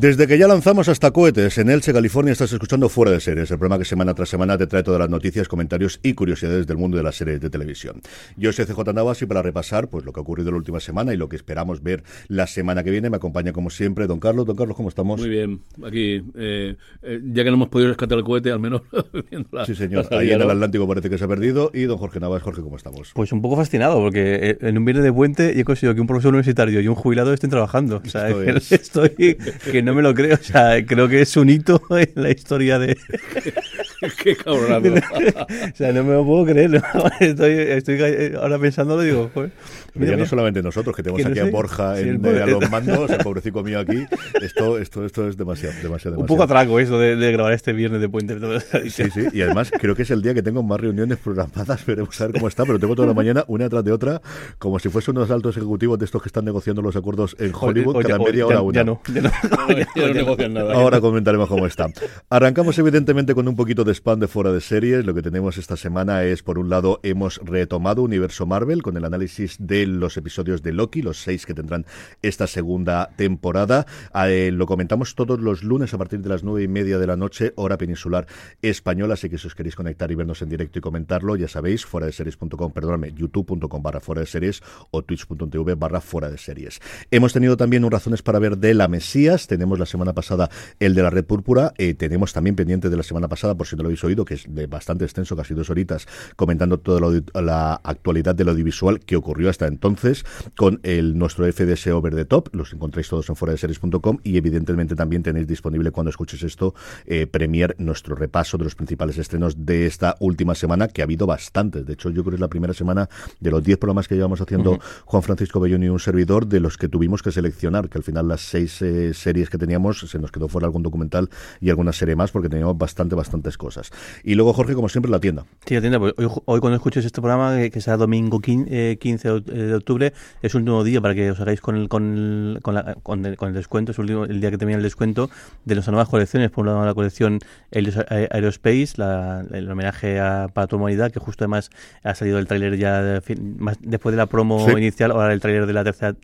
Desde que ya lanzamos hasta cohetes en Elche, California, estás escuchando Fuera de Series, el programa que semana tras semana te trae todas las noticias, comentarios y curiosidades del mundo de las series de televisión. Yo soy CJ Navas y para repasar pues lo que ha ocurrido la última semana y lo que esperamos ver la semana que viene, me acompaña como siempre Don Carlos. Don Carlos, ¿cómo estamos? Muy bien, aquí, eh, eh, ya que no hemos podido rescatar el cohete, al menos la, Sí, señor, ahí en el Atlántico parece que se ha perdido. Y Don Jorge Navas, Jorge, ¿cómo estamos? Pues un poco fascinado, porque eh, en un viernes de puente he conseguido que un profesor universitario y un jubilado estén trabajando. O sea, estoy que no me lo creo. O sea, creo que es un hito en la historia de. Qué cabrón. o sea, no me lo puedo creer. Estoy, estoy ahora pensándolo, digo, pues. Mira, no solamente nosotros, que tenemos aquí a Borja en, a los mandos, el pobrecito mío aquí. Esto, esto, esto es demasiado, demasiado, Un poco atraco eso de, grabar este viernes de puente. Sí, sí, y además creo que es el día que tengo más reuniones programadas, veremos a ver cómo está, pero tengo toda la mañana, una tras de otra, como si fuese unos altos ejecutivos de estos que están negociando los acuerdos en Hollywood, cada media hora una. Ya no, ya no, ya no, Ahora comentaremos cómo está. Arrancamos evidentemente con un poquito de spam de fuera de series. Lo que tenemos esta semana es, por un lado, hemos retomado Universo Marvel con el análisis de los episodios de Loki, los seis que tendrán esta segunda temporada. Eh, lo comentamos todos los lunes a partir de las nueve y media de la noche, hora peninsular española. Así que si os queréis conectar y vernos en directo y comentarlo, ya sabéis, fuera de series.com, perdóname, youtube.com barra fuera de series o twitch.tv barra fuera de series. Hemos tenido también un razones para ver de la Mesías. Tenemos la semana pasada el de la Red Púrpura. Eh, tenemos también pendiente de la semana pasada, por si no lo habéis oído, que es de bastante extenso, casi dos horitas, comentando toda la actualidad del audiovisual que ocurrió hasta entonces con el nuestro FDS Over the Top. Los encontráis todos en fuera de series.com y evidentemente también tenéis disponible cuando escuches esto, eh, Premier, nuestro repaso de los principales estrenos de esta última semana, que ha habido bastantes. De hecho, yo creo que es la primera semana de los 10 programas que llevamos haciendo Juan Francisco Bellón y un servidor, de los que tuvimos que seleccionar, que al final las seis eh, series que teníamos se nos quedó fuera algún documental y alguna serie más, porque teníamos bastante, bastantes cosas. Y luego, Jorge, como siempre, la tienda. Sí, la tienda. Pues hoy, cuando escuches este programa, que, sea domingo 15 eh, eh, de octubre, es un nuevo día para que os hagáis con el, con con, con, el, descuento. Es el, día que termina el descuento de nuestras nuevas colecciones. Por un lado, la colección Aerospace, la, el homenaje a, para tu humanidad, que justo además ha salido el tráiler ya después de la promo inicial, ahora el tráiler de la tercera,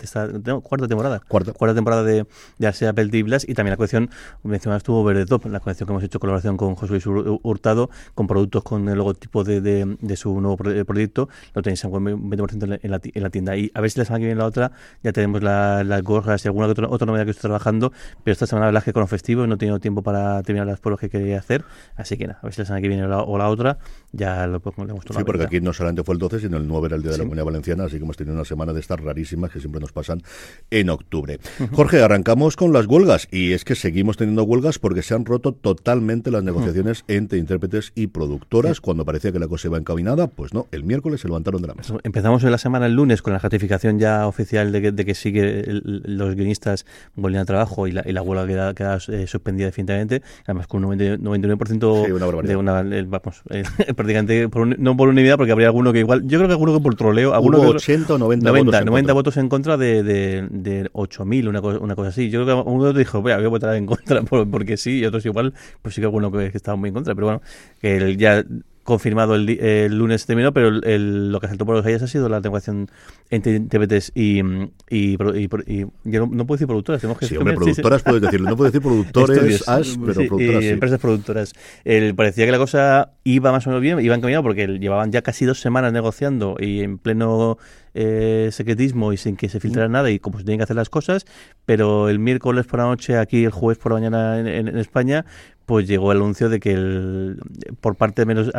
cuarta temporada. Cuarta. cuarta temporada de, de Apple Y también la colección mencionabas Over the Top, la colección que hemos hecho colaboración con José Luis Hurtado, con productos con el logotipo de, de, su nuevo proyecto, lo tenéis en 20% en la, en la, tienda. Y a ver si la semana que viene la otra ya tenemos las gorras y alguna otra, otra novedad que estoy trabajando, pero esta semana la que con los festivos no he tenido tiempo para terminar las pruebas que quería hacer, así que nada, a ver si la semana que viene o la, otra ya lo podemos Sí, porque aquí no solamente fue el 12, sino el 9 era el Día de la Comunidad Valenciana, así que hemos tenido una semana de estas rarísimas que siempre nos pasan en octubre. Jorge, arrancamos con las huelgas y es que seguimos teniendo huelgas porque se han roto totalmente las negociaciones entre intérpretes y productoras. Cuando parecía que la cosa iba encaminada, pues no, el miércoles se levantaron de la mesa. Empezamos en la semana el lunes con la ratificación ya oficial de que, de que sigue los guionistas volvían a trabajo y la, y la huelga queda, queda eh, suspendida definitivamente, además con un 99% de una, vamos, eh, prácticamente, no por unanimidad, porque habría alguno que igual, yo creo que alguno que por troleo, alguno Hubo 80 o 90, 90, 90 votos en contra de, de, de 8.000, una cosa, una cosa así. Yo creo que uno dijo, voy a votar en contra porque sí, y otros igual, pues sí que alguno que, estaba muy en contra, pero bueno, que ya confirmado el, el lunes terminó, pero el, lo que saltó por los aires ha sido la negociación entre intérpretes y, y, y, yo no, puedo decir productoras, tenemos que sí, hombre, productoras puedes decirlo, no puedo decir productores, pero productoras y empresas productoras. El, parecía que la cosa iba más o menos bien, iban caminando porque llevaban ya casi dos semanas negociando y en pleno eh, secretismo y sin que se filtrara nada y como se tienen que hacer las cosas, pero el miércoles por la noche aquí, el jueves por la mañana en, España, pues llegó el anuncio de que el, por parte de menos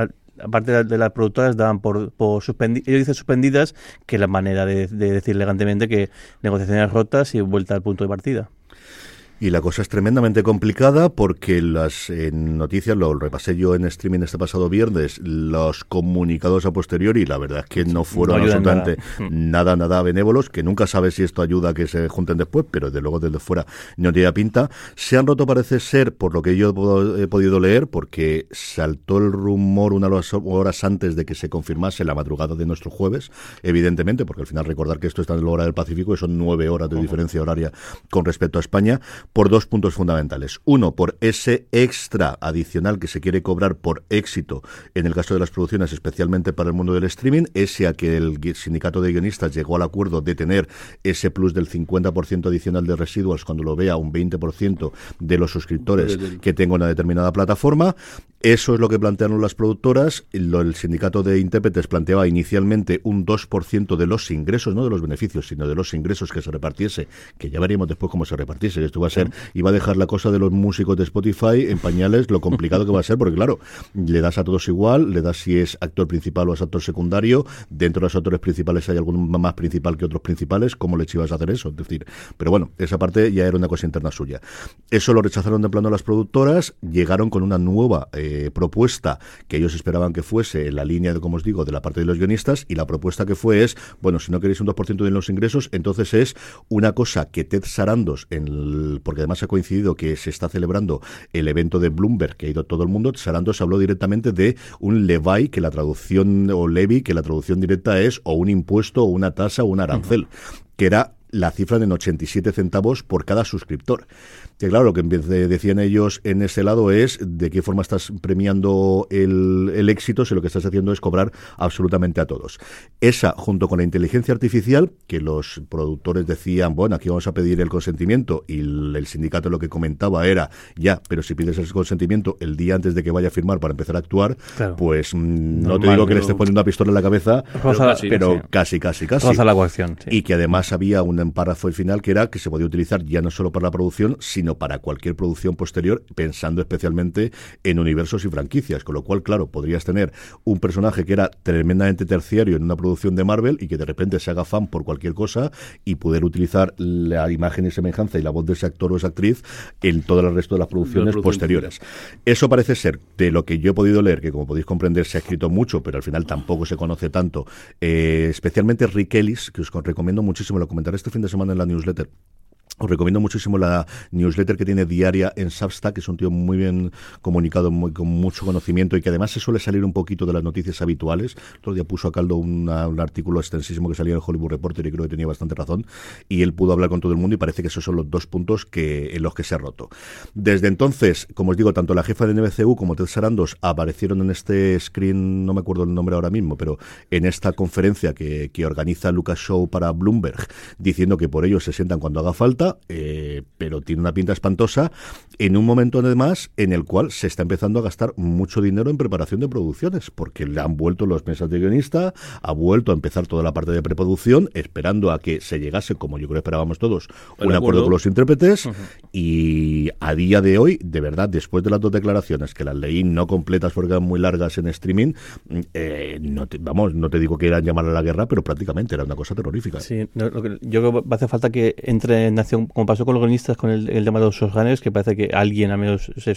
aparte de las productoras daban por, por suspendidas, ellos dicen suspendidas, que es la manera de, de decir elegantemente que negociaciones rotas y vuelta al punto de partida. Y la cosa es tremendamente complicada porque las noticias, lo repasé yo en streaming este pasado viernes, los comunicados a posteriori, la verdad es que no fueron absolutamente nada. nada, benévolos, que nunca sabe si esto ayuda a que se junten después, pero desde luego desde fuera no tiene pinta. Se han roto, parece ser, por lo que yo he podido leer, porque saltó el rumor unas horas antes de que se confirmase la madrugada de nuestro jueves, evidentemente, porque al final recordar que esto está en la hora del Pacífico y son nueve horas de diferencia horaria con respecto a España por dos puntos fundamentales. Uno, por ese extra adicional que se quiere cobrar por éxito en el caso de las producciones, especialmente para el mundo del streaming, ese a que el sindicato de guionistas llegó al acuerdo de tener ese plus del 50% adicional de residuos cuando lo vea un 20% de los suscriptores que tenga una determinada plataforma. Eso es lo que plantearon las productoras. El, sindicato de intérpretes planteaba inicialmente un 2% de los ingresos, no de los beneficios, sino de los ingresos que se repartiese, que ya veríamos después cómo se repartiese. Esto va a ser, iba a dejar la cosa de los músicos de Spotify en pañales, lo complicado que va a ser, porque claro, le das a todos igual, le das si es actor principal o es actor secundario, dentro de los actores principales hay algún más principal que otros principales, ¿cómo le ibas a hacer eso? Es decir, pero bueno, esa parte ya era una cosa interna suya. Eso lo rechazaron de plano las productoras, llegaron con una nueva... Eh, propuesta que ellos esperaban que fuese la línea, de, como os digo, de la parte de los guionistas, y la propuesta que fue es, bueno, si no queréis un 2% de los ingresos, entonces es una cosa que Ted Sarandos, en porque además ha coincidido que se está celebrando el evento de Bloomberg, que ha ido todo el mundo, Sarandos habló directamente de un levy, que la traducción, o levy, que la traducción directa es o un impuesto, o una tasa, o un arancel, que era la cifra de 87 centavos por cada suscriptor. Que claro, lo que decían ellos en ese lado es de qué forma estás premiando el, el, éxito si lo que estás haciendo es cobrar absolutamente a todos. Esa, junto con la inteligencia artificial, que los productores decían, bueno, aquí vamos a pedir el consentimiento, y el, sindicato lo que comentaba era, ya, pero si pides ese consentimiento el día antes de que vaya a firmar para empezar a actuar, pues mm, no te digo que le estés poniendo una pistola en la cabeza, pero, casi, casi, casi, la coacción, Y que además había un párrafo final que era que se podía utilizar ya no solo para la producción, sino para cualquier producción posterior, pensando especialmente en universos y franquicias. Con lo cual, claro, podrías tener un personaje que era tremendamente terciario en una producción de Marvel y que de repente se haga fan por cualquier cosa y poder utilizar la imagen y semejanza y la voz de ese actor o esa actriz en todo el resto de las producciones posteriores. Eso parece ser, de lo que yo he podido leer, que como podéis comprender se ha escrito mucho, pero al final tampoco se conoce tanto, eh, especialmente Rick Ellis, que os recomiendo muchísimo, lo comentaré este fin de semana en la newsletter os recomiendo muchísimo la newsletter que tiene diaria en Substack, que es un tío muy bien comunicado, muy, con mucho conocimiento y que además se suele salir un poquito de las noticias habituales. Otro día puso a caldo un artículo extensísimo que salía en el Hollywood Reporter y creo que tenía bastante razón. Y él pudo hablar con todo el mundo y parece que esos son los dos puntos que, en los que se ha roto. Desde entonces, como os digo, tanto la jefa de NBCU como Ted Sarandos aparecieron en este screen, no me acuerdo el nombre ahora mismo, pero en esta conferencia que, que organiza Lucas Show para Bloomberg, diciendo que por ellos se sientan cuando haga falta eh, pero tiene una pinta espantosa en un momento además en el cual se está empezando a gastar mucho dinero en preparación de producciones, porque le han vuelto los mesas de guionista, ha vuelto a empezar toda la parte de preproducción, esperando a que se llegase, como yo creo que esperábamos todos, un acuerdo. con los intérpretes, y a día de hoy, de verdad, después de las dos declaraciones, que las leí no completas porque eran muy largas en streaming, eh, no vamos, no te digo que eran llamar a la guerra, pero prácticamente era una cosa terrorífica. Sí, yo creo que hace falta que entre en Como pasó con los guionistas con el, el tema de los Sosganes, que parece que alguien al menos se,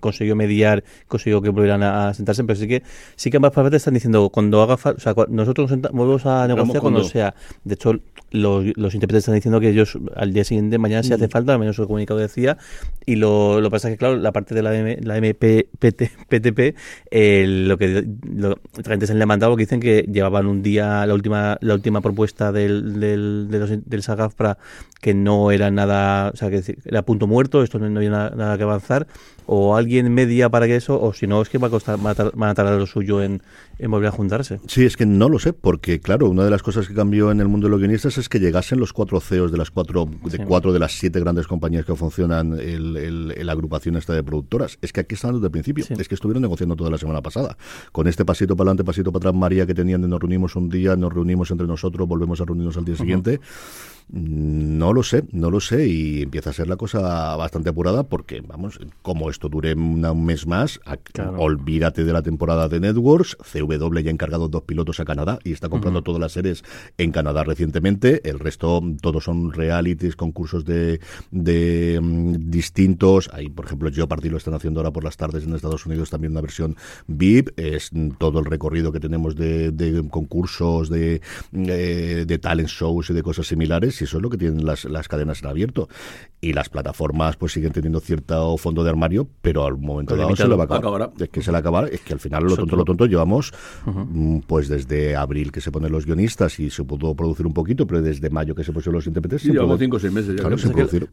consiguió mediar, consiguió que volvieran a, sentarse, pero sí que sí que ambas partes están diciendo cuando haga falta, o sea, nosotros nos volvemos a negociar cuando, sea. De hecho, los, los, intérpretes están diciendo que ellos al día siguiente, mañana si hace mm. falta, al menos el comunicado decía, y lo, lo pasa es que, claro, la parte de la, M, la MPTP, eh, lo que lo, gente se le ha mandado que dicen que llevaban un día la última la última propuesta del, del, de los, del que no era nada o sea, que era punto muerto, esto no, había nada, que avanzar, o alguien media para que eso, o si no, es que va a costar, van a tardar lo suyo en, en, volver a juntarse. Sí, es que no lo sé, porque claro, una de las cosas que cambió en el mundo de los guionistas es que llegasen los cuatro CEOs de las cuatro, de cuatro de las siete grandes compañías que funcionan en la agrupación esta de productoras. Es que aquí están desde el principio, es que estuvieron negociando toda la semana pasada. Con este pasito para adelante, pasito para atrás, María, que tenían de nos reunimos un día, nos reunimos entre nosotros, volvemos a reunirnos al día siguiente. No lo sé, no lo sé y empieza a ser la cosa bastante apurada porque, vamos, como esto dure un mes más, olvídate de la temporada de Networks, CW ya ha encargado dos pilotos a Canadá y está comprando todas las series en Canadá recientemente, el resto todos son realities, concursos de, de mm, distintos, ahí por ejemplo Jeopardy lo están haciendo ahora por las tardes en Estados Unidos también una versión VIP, es todo el recorrido que tenemos de, concursos, de, eh, de talent shows y de cosas similares y eso es lo que tienen las, las cadenas en abierto. Y las plataformas pues siguen teniendo cierto fondo de armario, pero al momento dado se le va a acabar. Es que se le acabar, es que al final lo tonto, lo tonto llevamos mm, pues desde abril que se ponen los guionistas y se pudo producir un poquito, pero desde mayo que se pusieron los intérpretes. Sí, llevamos cinco o seis meses. Ya claro,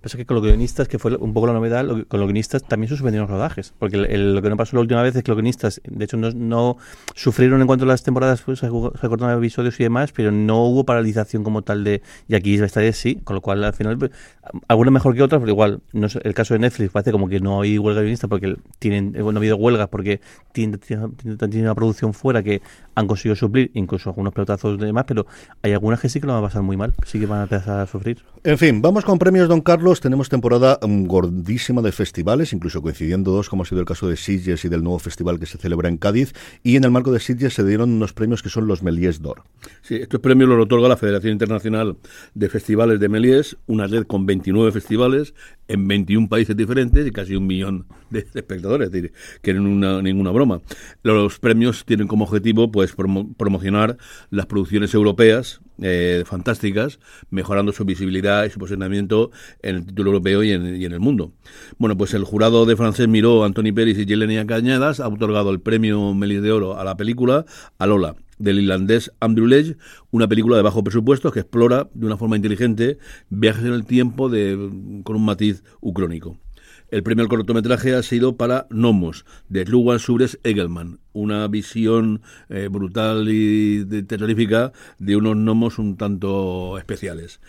pasa que, con los guionistas, que fue un poco la novedad, con los guionistas también se suspendieron los rodajes, porque lo que no pasó la última vez es que los guionistas, de hecho, no, sufrieron en cuanto a las temporadas, pues se cortaron episodios y demás, pero no hubo paralización como tal de, y aquí esta vez sí, con lo cual al final, algunas mejor que otras, pero igual, no el caso de Netflix parece como que no hay huelga guionista porque tienen, bueno, no ha habido huelgas porque tienen, tienen, una producción fuera que han conseguido suplir, incluso algunos pelotazos de demás, pero hay algunas que sí que lo van a pasar muy mal, sí que van a empezar a sufrir. En fin, vamos con premios Don Carlos, tenemos temporada um, gordísima de festivales, incluso coincidiendo dos, como ha sido el caso de Sitges y del nuevo festival que se celebra en Cádiz, y en el marco de Sitges se dieron unos premios que son los Melies d'Or. Sí, estos premios los otorga la Federación Internacional de Festivales de Melies, una red con 29 festivales en 21 países diferentes y casi un millón de espectadores, es decir, que no ninguna broma. Los premios tienen como objetivo pues promocionar las producciones europeas eh, fantásticas, mejorando su visibilidad y su posicionamiento en el título europeo y en, el mundo. Bueno, pues el jurado de francés Miró, Anthony Pérez y Yelenia Cañadas ha otorgado el premio Melis de Oro a la película Alola del irlandés Andrew Ledge, una película de bajo presupuesto que explora de una forma inteligente viajes en el tiempo de, con un matiz ucrónico. El premio al cortometraje ha sido para Nomos, de Lugan Sures Egelman, una visión eh, brutal y terrorífica de unos gnomos un tanto especiales.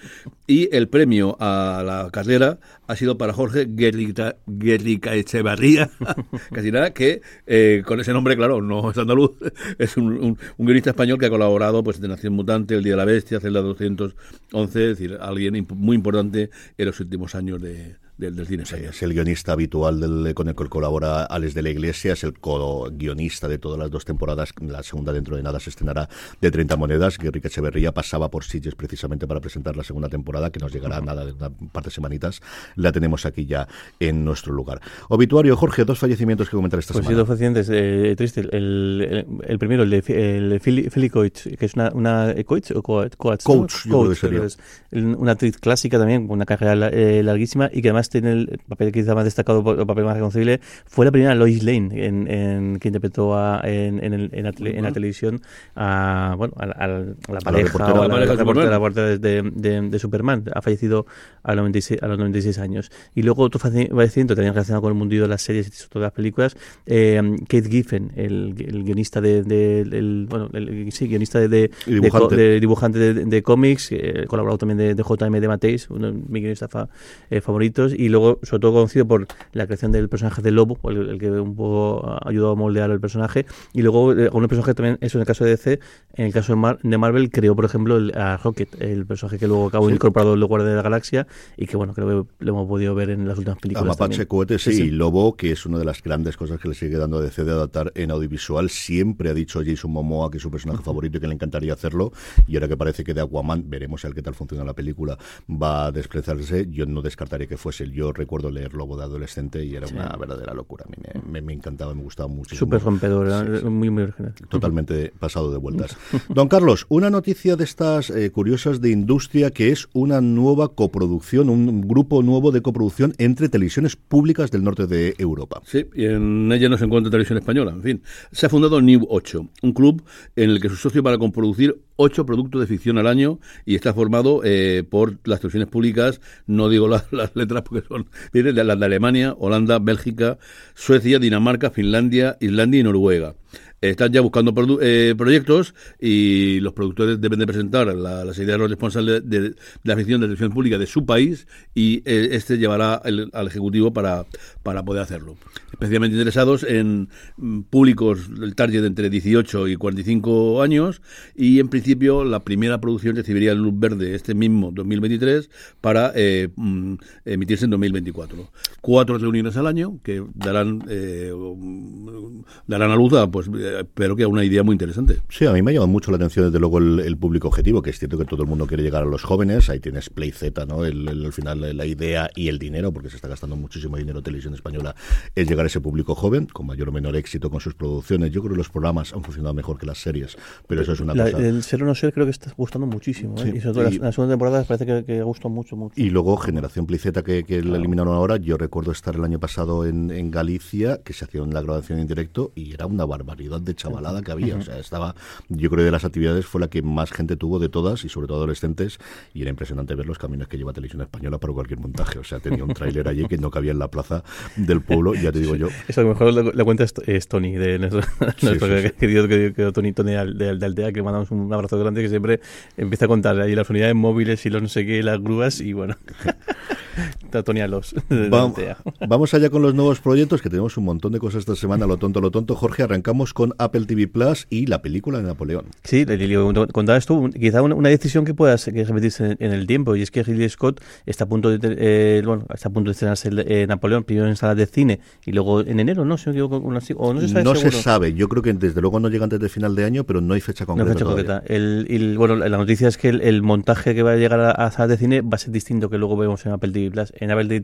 Y el premio a la carrera ha sido para Jorge Guerrica, Guerrica Echevarría, casi nada, que eh, con ese nombre, claro, no es andaluz, es un, guionista español que ha colaborado pues, de Nación Mutante, El Día de la Bestia, Celda 211, es decir, alguien muy importante en los últimos años de, del, cine Es el guionista habitual del, con el que colabora Alex de la Iglesia, es el co-guionista de todas las dos temporadas. La segunda dentro de nada se estrenará de 30 monedas. Guerrica Echeverría pasaba por Sitges precisamente para presentar la segunda temporada, que nos llegará nada de una par de semanitas. La tenemos aquí ya en nuestro lugar. Obituario, Jorge, dos fallecimientos que comentar esta pues semana. Sí, dos fallecimientos eh, tristes. El, el, primero, el de, el Philly, Coach, que es una, una Coach o Coach, Coach, Coach es una actriz clásica también, con una carrera eh, larguísima y que además tiene el papel quizá más destacado, el papel más reconocible, fue la primera Lois Lane en, en que interpretó a, en, en, el, en, la, en, la, televisión a, bueno, a, a, la pareja, a la, la, reportera, de, de, de, Superman. Ha fallecido a los 96, a los 96 años. Y luego otro fallecimiento también relacionado con el mundo de las series y todas las películas, eh, Kate Giffen, el, el guionista de, de el, bueno, el, sí, guionista de, dibujante de, dibujante de, cómics, eh, colaborado también de, de JM de Mateis, uno de mis guionistas fa, eh, favoritos, y luego sobre todo conocido por la creación del personaje de Lobo, el, que un poco ayudó a moldear el personaje, y luego eh, un personaje también, eso en el caso de DC, en el caso de, Marvel creó, por ejemplo, a Rocket, el personaje que luego acabó incorporado en lugar de la galaxia, y que bueno, creo que lo hemos podido ver en las últimas películas. A Mapache Cohete, sí, y Lobo, que es una de las grandes cosas que le sigue dando a DC de adaptar en audiovisual, siempre ha dicho Jason Momoa que es su personaje favorito y que le encantaría hacerlo, y ahora que parece que de Aquaman, veremos el qué tal funciona la película, va a despreciarse, yo no descartaría que fuese yo recuerdo leer Lobo de adolescente y era una verdadera locura. A mí me, me, encantaba, me gustaba mucho. Súper rompedor, muy, muy original. Totalmente pasado de vueltas. Don Carlos, una noticia de estas eh, curiosas de industria que es una nueva coproducción, un grupo nuevo de coproducción entre televisiones públicas del norte de Europa. Sí, y en ella no se encuentra televisión española. En fin, se ha fundado New 8, un club en el que sus socios van a coproducir ocho productos de ficción al año y está formado eh, por las televisiones públicas, no digo las, las letras porque son vienen de las de Alemania, Holanda, Bélgica, Suecia, Dinamarca, Finlandia, Islandia y Noruega están ya buscando eh, proyectos y los productores deben de presentar la, las ideas de los responsables de, la ficción de televisión pública de su país y eh, este llevará al Ejecutivo para, para poder hacerlo. Especialmente interesados en mm, públicos del target entre 18 y 45 años y en principio la primera producción recibiría luz verde este mismo 2023 para eh, mm, emitirse en 2024. Cuatro reuniones al año que darán, mm, darán a luz a pues pero que es una idea muy interesante. Sí, a mí me ha llamado mucho la atención desde luego el, público objetivo, que es cierto que todo el mundo quiere llegar a los jóvenes, ahí tienes Play Z, ¿no? El, al final la idea y el dinero, porque se está gastando muchísimo dinero televisión española, es llegar a ese público joven, con mayor o menor éxito con sus producciones. Yo creo que los programas han funcionado mejor que las series, pero eso es una cosa... El ser o no ser creo que está gustando muchísimo, ¿eh? y sobre todo la, segunda temporada parece que, que gustado mucho, mucho. Y luego Generación Play Z, que, que la eliminaron ahora, yo recuerdo estar el año pasado en, en Galicia, que se hacía la grabación en directo, y era una barbaridad de chavalada que había o sea, estaba, yo creo que de las actividades fue la que más gente tuvo de todas y sobre todo adolescentes. Y era impresionante ver los caminos que lleva Televisión Española para cualquier montaje. O sea, tenía un tráiler allí que no cabía en la plaza del pueblo, ya te digo yo. Eso a lo mejor la, cuenta es, Tony, de nuestro, querido, querido, Tony, Tony de, de, Aldea, que mandamos un abrazo grande, que siempre empieza a contar ahí las unidades móviles y los no sé qué, las grúas y bueno. Tony los vamos, vamos allá con los nuevos proyectos, que tenemos un montón de cosas esta semana, lo tonto, lo tonto. Jorge, arrancamos con Apple TV Plus y la película de Napoleón. Sí, contabas tú, quizá una, decisión que puedas que repetirse en, el tiempo, y es que Ridley Scott está a punto de eh, bueno, está a punto de estrenarse eh, Napoleón, primero en salas de cine y luego en enero, ¿no? Si o no se sabe. No se sabe, yo creo que desde luego no llega antes de final de año, pero no hay fecha concreta. No hay fecha concreta. El, bueno, la noticia es que el, montaje que va a llegar a, salas de cine va a ser distinto que luego vemos en Apple TV Plus. En Apple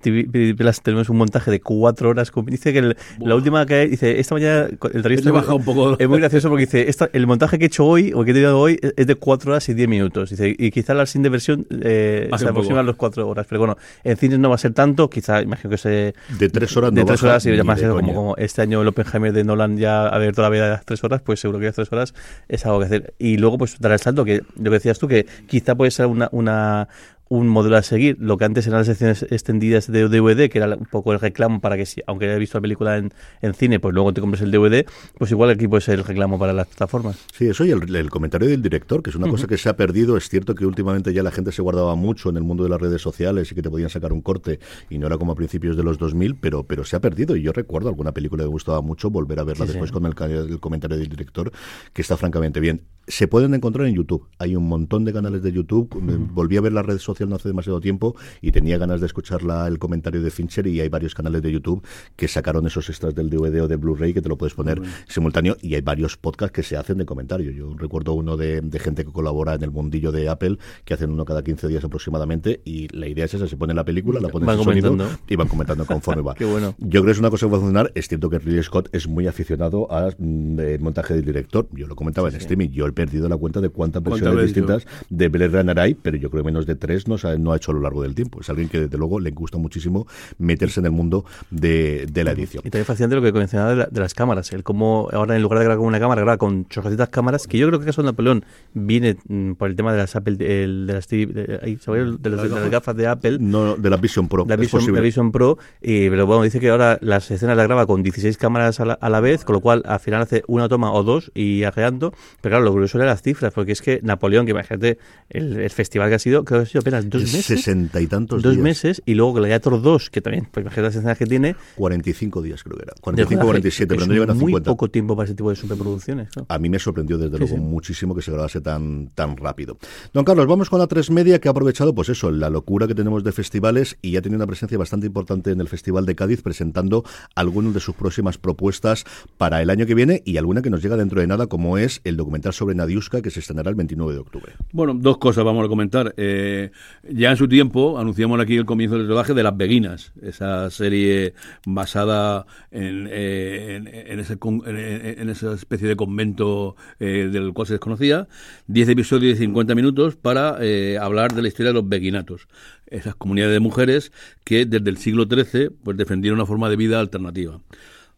TV Plus, tenemos un montaje de cuatro horas. Dice que la última que dice, esta mañana el trayecto. baja un poco es muy gracioso porque dice, el montaje que he hecho hoy, o que he tenido hoy, es de 4 horas y 10 minutos. Dice, y quizá la sin de versión eh, se aproxima a los 4 horas. Pero bueno, en cines no va a ser tanto, quizá, imagino que se... De 3 horas De no 3 horas, y más como, como, este año el Oppenheimer de Nolan ya ha abierto la vida de las 3 horas, pues seguro que las 3 horas es algo que hacer. Y luego, pues, dar el salto, que lo que decías tú, que quizá puede ser una, una un modelo a seguir. Lo que antes eran las secciones extendidas de DVD, que era un poco el reclamo para que, si, aunque hayas visto la película en, en, cine, pues luego te compres el DVD, pues igual aquí puede ser el reclamo para las plataformas. Sí, eso y el, comentario del director, que es una cosa que se ha perdido. Es cierto que últimamente ya la gente se guardaba mucho en el mundo de las redes sociales y que te podían sacar un corte y no era como a principios de los 2000, pero, pero se ha perdido. Y yo recuerdo alguna película que me gustaba mucho, volver a verla después con el, el comentario del director, que está francamente bien se pueden encontrar en YouTube. Hay un montón de canales de YouTube. Volví a ver la red social no hace demasiado tiempo y tenía ganas de escuchar el comentario de Fincher y hay varios canales de YouTube que sacaron esos extras del DVD o de Blu-ray que te lo puedes poner simultáneo y hay varios podcasts que se hacen de comentario. Yo recuerdo uno de, gente que colabora en el mundillo de Apple que hacen uno cada 15 días aproximadamente y la idea es esa, se pone la película, la pones en sonido y van comentando conforme va. Qué bueno. Yo creo que es una cosa que va a funcionar. Es cierto que Ridley Scott es muy aficionado al mm, montaje del director. Yo lo comentaba en streaming. Yo perdido la cuenta de cuántas versiones distintas de Blade Runner hay, pero yo creo que menos de tres no, no ha hecho a lo largo del tiempo. Es alguien que desde luego le gusta muchísimo meterse en el mundo de, la edición. Y también fascinante lo que mencionaba de, de, las cámaras, el cómo ahora en lugar de grabar con una cámara, graba con chorrocitas cámaras, que yo creo que el caso de Napoleón viene mm, por el tema de las Apple, de, las, de, gafas de Apple. No, de la Vision Pro. La Vision, Pro, y, pero bueno, dice que ahora las escenas las graba con 16 cámaras a la, vez, con lo cual al final hace una toma o dos y arreando, pero claro, lo curioso era las cifras, porque es que Napoleón, que imagínate el, festival que ha sido, creo que ha sido apenas dos meses. Sesenta y tantos Dos meses, y luego Gladiator 2, que también, pues imagínate las escenas que tiene. 45 días creo que era. 45, 47, pero no llegan a 50. muy poco tiempo para ese tipo de superproducciones. A mí me sorprendió desde luego muchísimo que se grabase tan, tan rápido. Don Carlos, vamos con la 3 Media, que ha aprovechado, pues eso, la locura que tenemos de festivales y ya tiene una presencia bastante importante en el Festival de Cádiz, presentando algunas de sus próximas propuestas para el año que viene y alguna que nos llega dentro de nada, como es el documental sobre Nadiuska, que se estrenará el 29 de octubre. Bueno, dos cosas vamos a comentar. Eh, ya en su tiempo anunciamos aquí el comienzo del rodaje de Las Beguinas, esa serie basada en, eh, en, en, esa especie de convento eh, del cual se desconocía. Diez episodios de 50 minutos para hablar de la historia de los beguinatos, esas comunidades de mujeres que desde el siglo XIII pues, defendieron una forma de vida alternativa.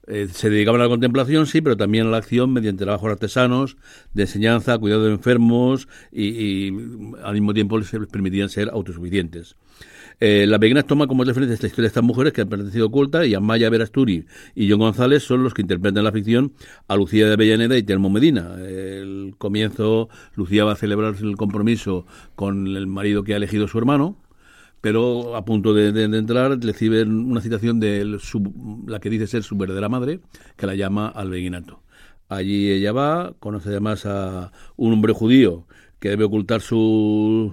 Eh, se dedicaban a la contemplación, sí, pero también a la acción mediante trabajos artesanos, de enseñanza, cuidado de enfermos y, al mismo tiempo les permitían ser autosuficientes. Eh, la Pequeñas toma como referencia esta historia de estas mujeres que han pertenecido oculta y Amaya Verasturi y John González son los que interpretan la ficción a Lucía de Avellaneda y Telmo Medina. El comienzo, Lucía va a celebrar el compromiso con el marido que ha elegido su hermano, pero a punto de, entrar reciben una citación de la que dice ser su verdadera madre, que la llama al beguinato. Allí ella va, conoce además a un hombre judío que debe ocultar su,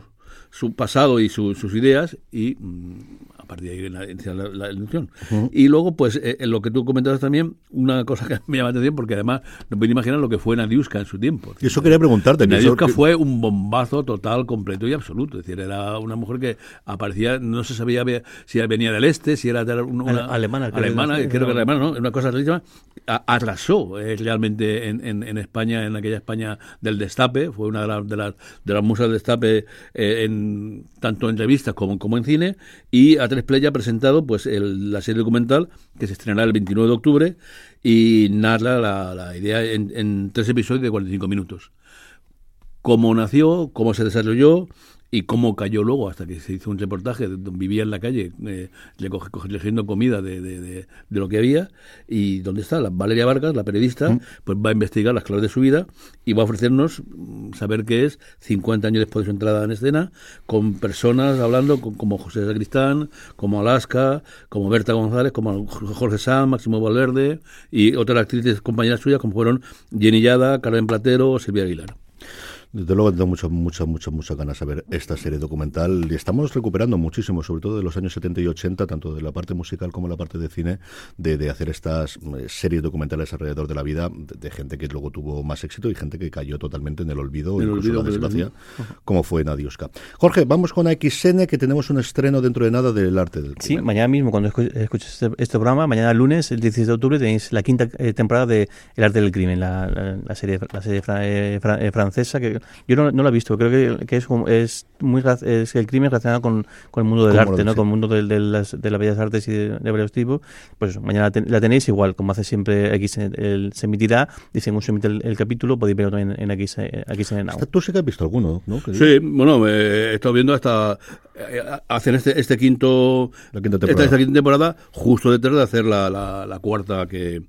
su pasado y sus ideas y mm, a partir de ahí la, la, ilusión. Y luego, pues, eh, en lo que tú comentabas también, una cosa que me llama la atención, porque además no puedo imaginar lo que fue Nadiuska en su tiempo. Y eso quería preguntarte. Nadiuska fue un bombazo total, completo y absoluto. Es decir, era una mujer que aparecía, no se sabía si venía del este, si era una, alemana. Creo alemana, que creo que era alemana, ¿no? Una cosa rarísima. Arrasó eh, realmente en, en, España, en aquella España del destape, fue una de, las de, las, de las musas del destape eh, en, tanto en revistas como, como en cine, y a Ha presentado pues la serie documental que se estrenará el 29 de octubre y narra la, idea en, en, tres episodios de 45 minutos. Cómo nació, cómo se desarrolló, y cómo cayó luego hasta que se hizo un reportaje donde vivía en la calle eh, recogiendo comida de, de, de, lo que había y dónde está la Valeria Vargas la periodista mm. pues va a investigar las claves de su vida y va a ofrecernos mm, saber qué es 50 años después de su entrada en escena con personas hablando como José Sacristán como Alaska como Berta González como Jorge Sanz Máximo Valverde y otras actrices compañeras suyas como fueron Jenny Yada Carmen Platero o Silvia Aguilar desde luego tengo muchas, muchas, muchas, muchas ganas de ver esta serie documental y estamos recuperando muchísimo, sobre todo de los años 70 y 80, tanto de la parte musical como la parte de cine, de, hacer estas eh, series documentales alrededor de la vida de, gente que luego tuvo más éxito y gente que cayó totalmente en el olvido, el incluso olvido, la desgracia, como fue Nadiuska. Jorge, vamos con AXN, que tenemos un estreno dentro de nada del arte del Sí, mañana mismo, cuando escuches este, este, programa, mañana lunes, el 16 de octubre, tenéis la quinta eh, temporada de El arte del crimen, la, serie, la serie eh, francesa que yo no, no, lo he visto, creo que, que es, es muy es el crimen relacionado con, con el mundo del arte, ¿no? con el mundo de, de, las, de las bellas artes y de, varios tipos. Pues mañana la tenéis igual, como hace siempre X, el, se emitirá, y según se emite el, capítulo, podéis verlo también en X, X en Now. Tú sí que has visto alguno, ¿no? Sí, bueno, he estado viendo hasta eh, hacen este, este quinto la quinta temporada. Esta, quinta temporada justo detrás de hacer la, la, la cuarta que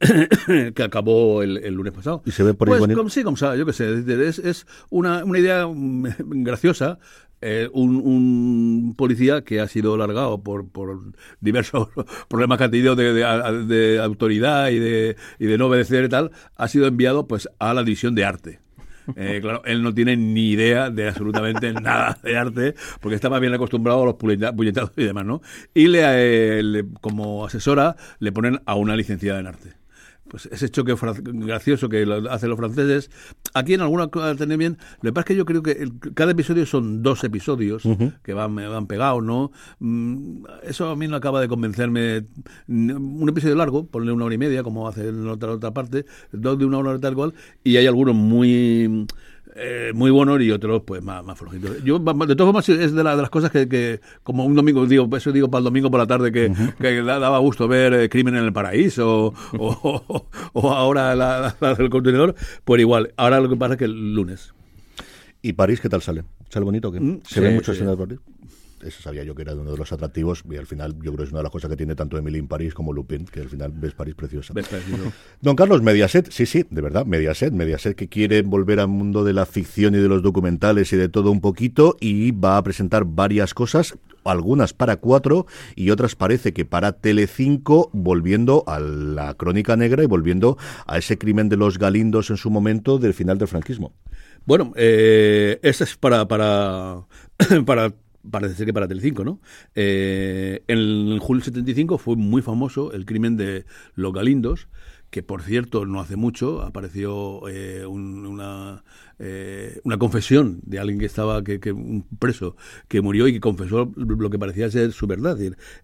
que acabó el, lunes pasado. ¿Y se ve por ahí pues, Sí, como sea, yo qué sé, es, es una, una idea graciosa, eh, un, un, policía que ha sido largado por, por diversos problemas que ha tenido de, de, autoridad y de, y de no obedecer y tal, ha sido enviado pues a la división de arte. Eh, claro, él no tiene ni idea de absolutamente nada de arte, porque está más bien acostumbrado a los puñetazos y demás, ¿no? Y le, le, como asesora le ponen a una licenciada en arte pues ese choque gracioso que hacen los franceses. Aquí en alguna cosa tener bien. Lo que pasa es que yo creo que cada episodio son dos episodios que van, van pegados, ¿no? Mm, eso a mí no acaba de convencerme. Un episodio largo, ponle una hora y media, como hace en otra, otra parte, dos de una hora tal cual, y hay algunos muy eh, muy buenos y otros pues más, más flojitos. Yo, de todas formas, es de, las cosas que, como un domingo, digo, eso digo para el domingo por la tarde, que, daba gusto ver eh, Crimen en el Paraíso o, o, ahora la, del contenedor, pues igual. Ahora lo que pasa es que el lunes. ¿Y París qué tal sale? ¿Sale bonito? que mm, ¿Se ve mucho sí. de París? Eso sabía yo que era uno de los atractivos y al final yo creo que es una de las cosas que tiene tanto Emily en París como Lupin, que al final ves París preciosa. Don Carlos, Mediaset, sí, sí, de verdad, Mediaset, Mediaset que quiere volver al mundo de la ficción y de los documentales y de todo un poquito y va a presentar varias cosas, algunas para cuatro y otras parece que para Telecinco, volviendo a la crónica negra y volviendo a ese crimen de los galindos en su momento del final del franquismo. Bueno, eh, es para, para, para parece ser que para Telecinco, ¿no? Eh, en julio 75 fue muy famoso el crimen de los Galindos, que por cierto no hace mucho apareció eh, una, eh, una confesión de alguien que estaba, que, que, un preso, que murió y que confesó lo que parecía ser su verdad.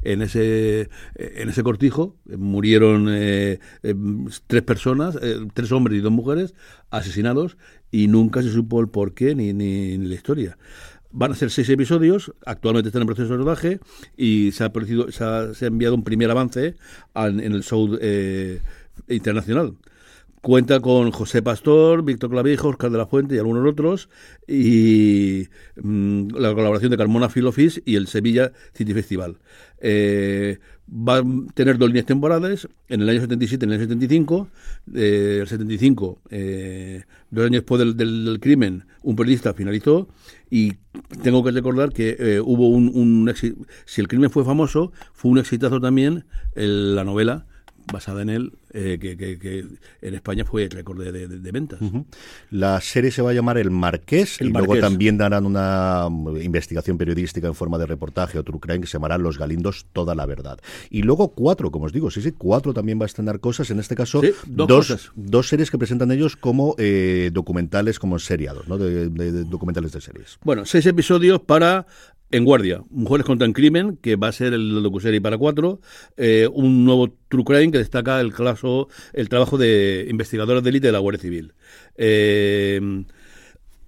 en ese, en ese cortijo murieron tres personas, tres hombres y dos mujeres asesinados y nunca se supo el porqué ni, ni, ni la historia. Van a ser seis episodios, actualmente están en proceso de rodaje y se ha, se ha, enviado un primer avance en, en el show eh, internacional. Cuenta con José Pastor, Víctor Clavijo, Oscar de la Fuente y algunos otros, y mm, la colaboración de Carmona Filofis y el Sevilla City Festival. Eh, va a tener dos líneas temporales, en el año 77 y en el año 75. Eh, el 75, eh, dos años después del, del- crimen, un periodista finalizó y tengo que recordar que eh, hubo un, un si el crimen fue famoso, fue un exitazo también el- la novela basada en él, eh, que, que- que en España fue récord de, de- de ventas. La serie se va a llamar El Marqués El y luego también darán una mm, investigación periodística en forma de reportaje o true crime que se llamará Los Galindos, toda la verdad. Y luego cuatro, como os digo, sí, sí, cuatro también va a estrenar cosas, en este caso Sí, dos dos, cosas. dos series que presentan ellos como eh, documentales, como seriados, ¿no? De documentales de series. Bueno, seis episodios para En Guardia, Mujeres contra el Crimen, que va a ser el docuserie para cuatro, eh, un nuevo True Crime que destaca el caso, el trabajo de investigadores de élite de la Guardia Civil. Eh,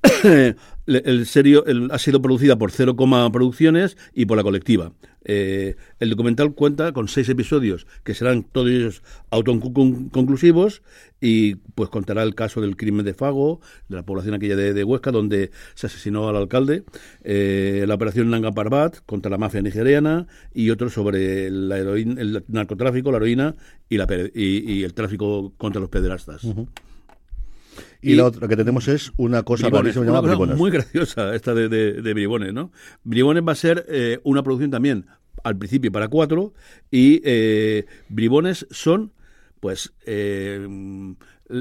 el serio el- ha sido producida por Cero Coma Producciones y por la colectiva. Eh, el documental cuenta con seis episodios que serán todos ellos autoconclusivos y pues contará el caso del crimen de Fago, de la población aquella de, Huesca, donde se asesinó al alcalde, eh, la operación Nanga Parbat contra la mafia nigeriana y otro sobre heroína, el narcotráfico, la heroína y, la, y el tráfico contra los pederastas. Y, Y- la otra que tenemos es una cosa Bribones, una cosa Bribones. muy graciosa esta de, de, de Bribones, ¿no? Bribones va a ser eh, una producción también al principio para cuatro y eh, Bribones son pues eh,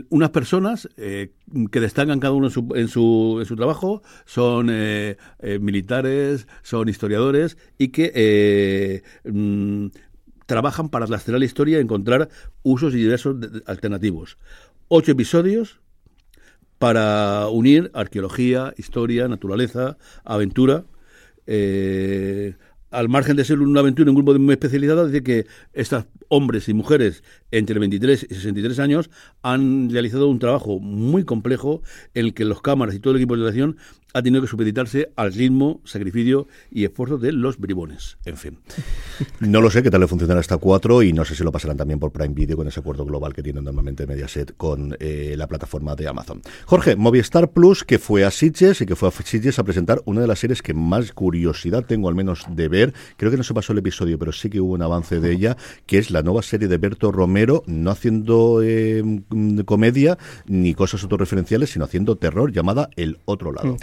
unas personas eh, que destacan cada uno en su, en su, en su trabajo, son eh, eh, militares, son historiadores y que eh, mm, trabajan para rastrear la historia y encontrar usos y diversos de- alternativos. Ocho episodios, para unir arqueología, historia, naturaleza, aventura. eh, al margen de ser una aventura, un grupo muy especializado, dice que estos hombres y mujeres entre 23 y 63 años han realizado un trabajo muy complejo en el que los cámaras y todo el equipo de dirección ha tenido que supeditarse al ritmo, sacrificio y esfuerzo de los bribones. En fin. No lo sé qué tal le funcionará hasta 4 y no sé si lo pasarán también por Prime Video con ese acuerdo global que tienen normalmente Mediaset con eh, la plataforma de Amazon. Jorge, Movistar Plus, que fue a Sitges y que fue a Sitges a presentar una de las series que más curiosidad tengo al menos de ver. Creo que no se pasó el episodio, pero sí que hubo un avance de ella, que es la nueva serie de Berto Romero, no haciendo eh, comedia ni cosas autorreferenciales, sino haciendo terror, llamada El Otro Lado. Mm,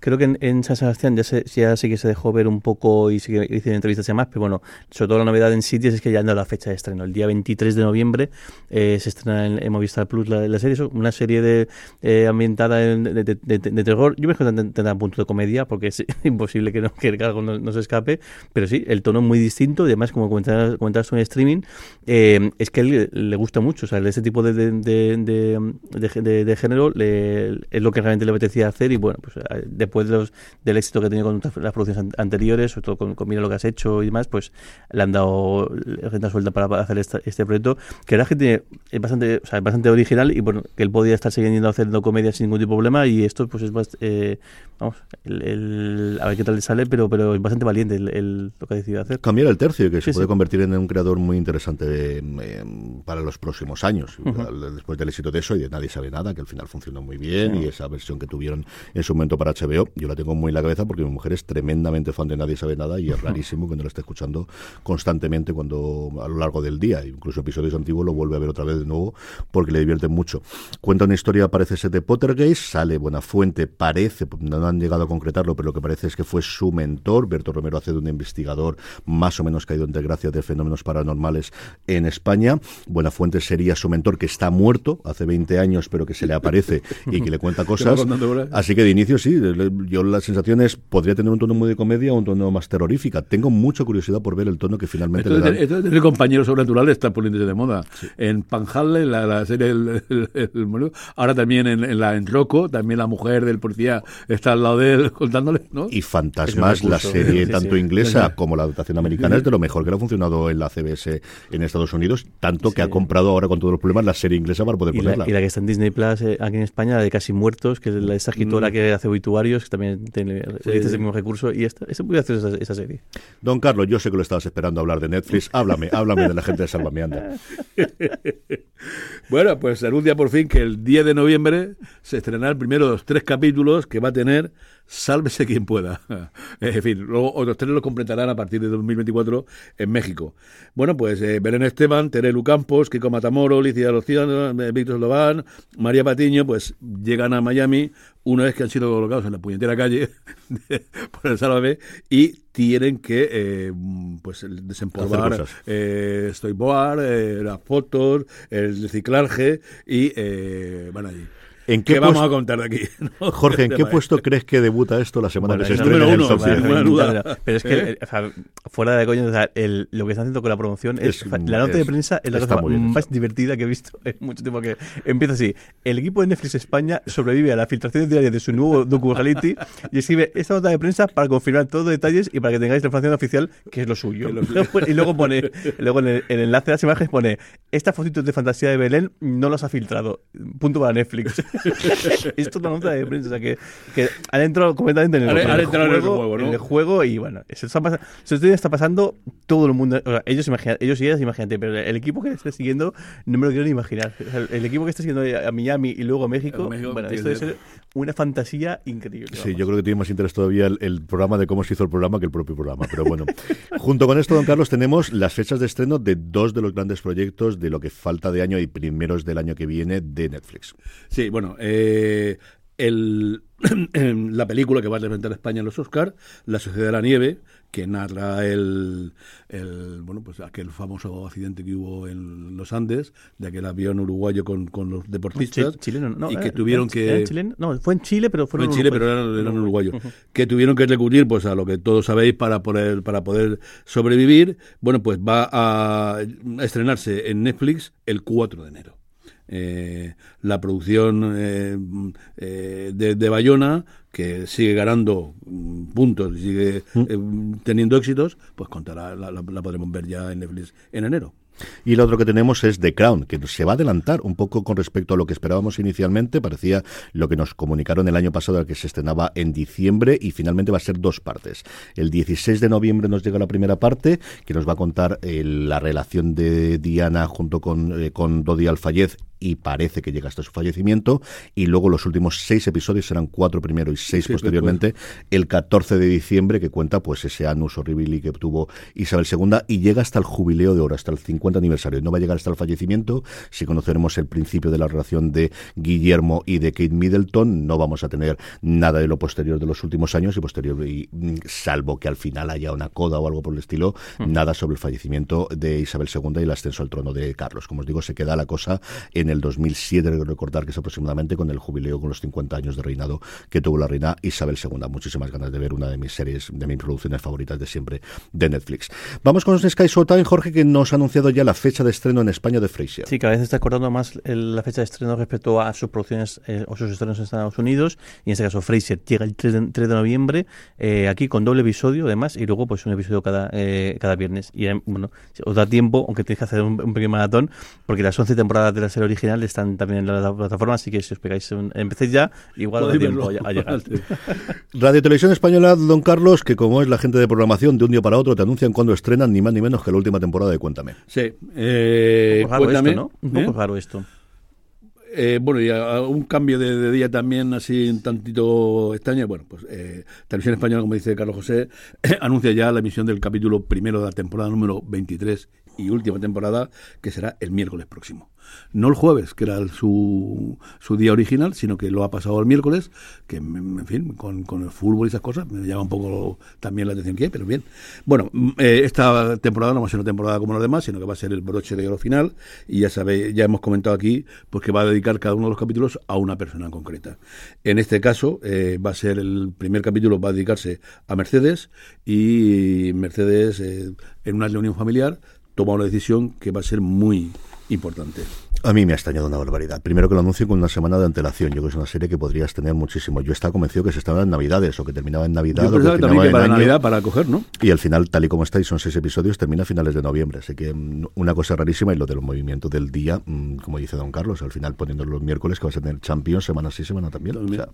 creo, que en, en San Sebastián ya, se, ya sí que se dejó ver un poco y sí que hice entrevistas y demás, pero bueno, sobre todo la novedad en sitios es que ya han dado la fecha de estreno. El día 23 de noviembre eh, se estrena en, en Movistar Plus la, serie, una serie de eh, ambientada en- de, terror. Yo me que tendrá un punto de comedia porque es imposible que, no, que algo no, no se escape, pero sí, el tono es muy distinto y además, como comentabas, comentabas en streaming, eh, es que a él le, gusta mucho, o sea, ese tipo de, de, de, de- género le- es lo que realmente le apetecía hacer y bueno, pues eh, después de los, del éxito que ha tenido con las producciones an- anteriores, sobre todo con, con Mira lo que has hecho y demás, pues le han dado gente suelta para, hacer esta- este proyecto, que era gente es bastante, o sea, es bastante original y bueno, que él podía estar siguiendo haciendo comedia sin ningún tipo de problema y esto pues es bast- eh, vamos, el, a ver qué tal le sale, pero, pero es bastante valiente el- lo que ha decidido hacer. cambiar el tercio, que se puede sí. convertir en un creador muy interesante eh, eh, para los próximos años. Después del éxito de eso y de Nadie sabe nada, que al final funcionó muy bien y esa versión que tuvieron en su momento para HBO, yo la tengo muy en la cabeza porque mi mujer es tremendamente fan de Nadie sabe nada y es rarísimo que no la esté escuchando constantemente cuando a lo largo del día, incluso episodios antiguos lo vuelve a ver otra vez de nuevo porque le divierte mucho. Cuenta una historia, parece ser de Pottergeist, sale Buenafuente, parece, no han llegado a concretarlo, pero lo que parece es que fue su mentor, Berto Romero hace un investigador más o menos caído en desgracia de fenómenos paranormales en España. Buenafuente sería su mentor que está muerto hace 20 años, pero que se le aparece y que le cuenta cosas. Así que de inicio sí, yo la sensación es, podría tener un tono muy de comedia o un tono más terrorífica. Tengo mucha curiosidad por ver el tono que finalmente Esto le de, dan. esto de tener compañeros sobrenaturales está poniéndose de moda. En Panjale, la, la serie el, el- el- ahora también en, en la en Rocco, también la mujer del policía está al lado de él contándole, ¿no? y Fantasmas, la serie sí, tanto sí. Inglesa como la adaptación americana es de lo mejor que le ha funcionado en la CBS en Estados Unidos, tanto que ha comprado ahora con todos los problemas la serie inglesa para poder Y ponerla. la, y la que está en Disney Plus eh, aquí en España, la de Casi Muertos, que es la, esa escritora que hace obituarios, que también tiene utiliza sí. ese mismo recurso. Y esta, esta muy graciosa esa, esa serie. Don Carlos, yo sé que lo estabas esperando hablar de Netflix. Háblame, háblame de la gente de Sálvame Anda. Bueno, pues se anuncia por fin que el 10 de noviembre se estrenará el primero de los tres capítulos que va a tener Sálvese quien pueda. En fin, luego otros tres los completarán a partir de 2024 en México. Bueno, pues eh, Belén Esteban, Terelu Campos, Kiko Matamoro, Licia Lociano, eh, Víctor Slován, María Patiño, pues llegan a Miami una vez que han sido colocados en la puñetera calle por el Sálvame y tienen que eh, pues desempolvar eh, storyboard, eh, las fotos, el reciclaje y eh, van allí. ¿En qué ¿Qué vamos a contar de aquí? ¿no? Jorge, ¿en qué puesto crees que debuta esto la semana Bueno, que se estrena número en el uno, sin ninguna duda. Pero es que, ¿Eh? o sea, fuera de coña, o sea, el- lo que están haciendo con la promoción es, Es- la nota es- de prensa es la cosa más divertida que he visto en mucho tiempo. Que empieza así: el equipo de Netflix España sobrevive a la filtración diaria de su nuevo docu-reality y escribe esta nota de prensa para confirmar todos los detalles y para que tengáis la información oficial, que es lo suyo. y luego pone, luego en el, en el enlace de las imágenes pone: estas fotitos de fantasía de Belén no las ha filtrado. Punto para Netflix. Esto es la nota de prensa, o sea que, que han entrado completamente en el, Han- en han el entrado en el juego, juego, ¿no? en el juego y bueno, eso está, pas- eso está pasando todo el mundo. o sea, ellos, imagina- ellos y ellas, imagínate, pero el equipo que esté siguiendo no me lo quiero ni imaginar. O sea, el, el equipo que está siguiendo a Miami y luego a México, México, bueno, esto debe ser una fantasía increíble. Sí, vamos. yo creo que tiene más interés todavía el, el programa de cómo se hizo el programa que el propio programa. Pero bueno, junto con esto, don Carlos, tenemos las fechas de estreno de dos de los grandes proyectos de lo que falta de año y primeros del año que viene de Netflix. Sí, bueno, eh, el, la película que va a representar España en los Oscars, La Sociedad de la Nieve, que narra el, el bueno pues aquel famoso accidente que hubo en los Andes, de aquel avión uruguayo con, con los deportistas, Chi- chileno, no, y que eh, tuvieron ¿era- que... chileno? No, fue en Chile, pero Fue fueron en Chile, pero eran, eran uruguayos, que tuvieron que recurrir pues a lo que todos sabéis para poder, para poder sobrevivir. Bueno, pues va a estrenarse en Netflix el 4 de enero. Eh, la producción eh, eh, de, de Bayona, que sigue ganando mm, puntos y sigue eh, teniendo éxitos, pues contará, la, la- la podremos ver ya en Netflix en enero. Y lo otro que tenemos es The Crown, que se va a adelantar un poco con respecto a lo que esperábamos inicialmente. Parecía lo que nos comunicaron el año pasado, que se estrenaba en diciembre y finalmente va a ser dos partes. El 16 de noviembre nos llega la primera parte, que nos va a contar eh, la relación de Diana junto con, eh, con Dodi Alfayez y parece que llega hasta su fallecimiento. Y luego los últimos seis episodios serán cuatro primero y seis Sí, posteriormente, el 14 de diciembre, que cuenta pues ese anus horribili que tuvo Isabel II y llega hasta el jubileo de oro, hasta el 50 aniversario. No va a llegar hasta el fallecimiento. Si conoceremos el principio de la relación de Guillermo y de Kate Middleton, no vamos a tener nada de lo posterior de los últimos años y posterior, y, mm, salvo que al final haya una coda o algo por el estilo, nada sobre el fallecimiento de Isabel II y el ascenso al trono de Carlos. Como os digo, se queda la cosa en el 2007, creo recordar que es aproximadamente con el jubileo, con los 50 años de reinado que tuvo la reina Isabel II. Muchísimas ganas de ver una de mis series, de mis producciones favoritas de siempre de Netflix. Vamos con Sky Showtime, Jorge, que nos ha anunciado ya la fecha de estreno en España de Frasier. Sí, cada vez está acordando más el- la fecha de estreno respecto a sus producciones eh, o sus estrenos en Estados Unidos. Y en este caso, Fraser llega el 3 de, 3 de noviembre, eh, aquí con doble episodio, además, y luego pues un episodio cada, eh, cada viernes. Y eh, bueno, os da tiempo, aunque tenéis que hacer un, un pequeño maratón, porque las 11 temporadas de la serie original están también en la plataforma, así que si os pegáis, un, empecéis ya, igual da Podéis tiempo verlo. a, a llegar. Radio Televisión Española, don Carlos, que como es la gente de programación, de un día para otro te anuncian cuando estrenan ni más ni menos que la última temporada de Cuéntame. Sí, eh, un poco raro cuéntame, esto, ¿no? Un poco ¿eh? raro esto. Eh, bueno, y a- a un cambio de, de día también así un tantito extraño. Bueno, pues eh, Televisión Española, como dice Carlos José, anuncia ya la emisión del capítulo primero de la temporada número 23 y última temporada, que será el miércoles próximo. No el jueves, que era el- su, su día original, sino que lo ha pasado al miércoles, que en fin, con, con el fútbol y esas cosas, me llama un poco también la atención que hay, pero bien. Bueno, eh, esta temporada no va a ser una temporada como las demás, sino que va a ser el broche de oro final, y ya sabéis, ya hemos comentado aquí, pues que va a dedicar cada uno de los capítulos a una persona concreta. En este caso, eh, va a ser el primer capítulo, va a dedicarse a Mercedes, y Mercedes, eh, en una reunión familiar, toma una decisión que va a ser muy importante. A mí me ha extrañado una barbaridad. Primero que lo anuncio con una semana de antelación. Yo creo que es una serie que podrías tener muchísimo. Yo estaba convencido que se estaba en Navidades o que terminaba en Navidad. Yo o que también que para año. Navidad, para coger, ¿no? Y al final, tal y como está, y son seis episodios, termina a finales de noviembre. Así que mm, una cosa rarísima y lo de los movimientos del día, mm, como dice don Carlos, al final poniendo los miércoles que vas a tener Champions semana sí, semana también. O sea,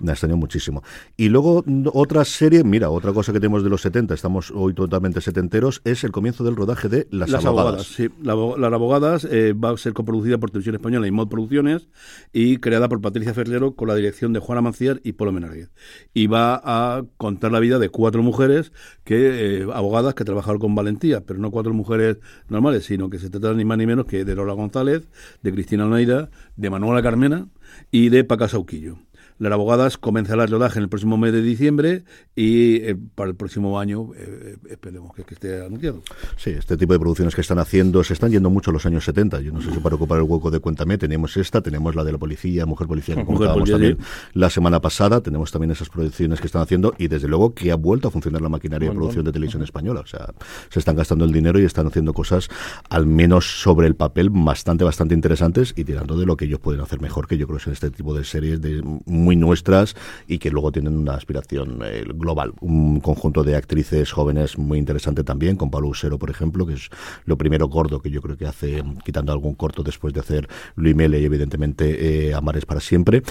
me ha extrañado muchísimo. Y luego mm, otra serie, mira, otra cosa que tenemos de los 70, estamos hoy totalmente setenteros, es el comienzo del rodaje de Las, Las Abogadas. abogadas, sí. La Las abogadas eh, va a ser coproducida por Televisión Española y Mod Producciones y creada por Patricia Ferrero con la dirección de Juana Manciar y Polo Menarguez. Y va a contar la vida de cuatro mujeres que eh, abogadas que trabajaron con valentía, pero no cuatro mujeres normales, sino que se trata ni más ni menos que de Lola González, de Cristina Almeida, de Manuela Carmena y de Paca Sauquillo. Las abogadas comenzará el rodaje en el próximo mes de diciembre y eh, para el próximo año eh, esperemos que, que esté anunciado. Sí, este tipo de producciones que están haciendo se están yendo mucho a los años 70. Yo no sé si para ocupar el hueco de Cuéntame tenemos esta, tenemos la de la policía, Mujer Policía, que comentábamos también la semana pasada, tenemos también esas producciones que están haciendo y desde luego que ha vuelto a funcionar la maquinaria de producción de televisión española. O sea, se están gastando el dinero y están haciendo cosas al menos sobre el papel bastante, bastante interesantes y tirando de lo que ellos pueden hacer mejor, que yo creo que son este tipo de series de, muy nuestras y que luego tienen una aspiración eh, global. Un conjunto de actrices jóvenes muy interesante también, con Pablo Usero, por ejemplo, que es lo primero gordo que yo creo que hace, quitando algún corto después de hacer Luis Mele y evidentemente eh, Amar es para siempre.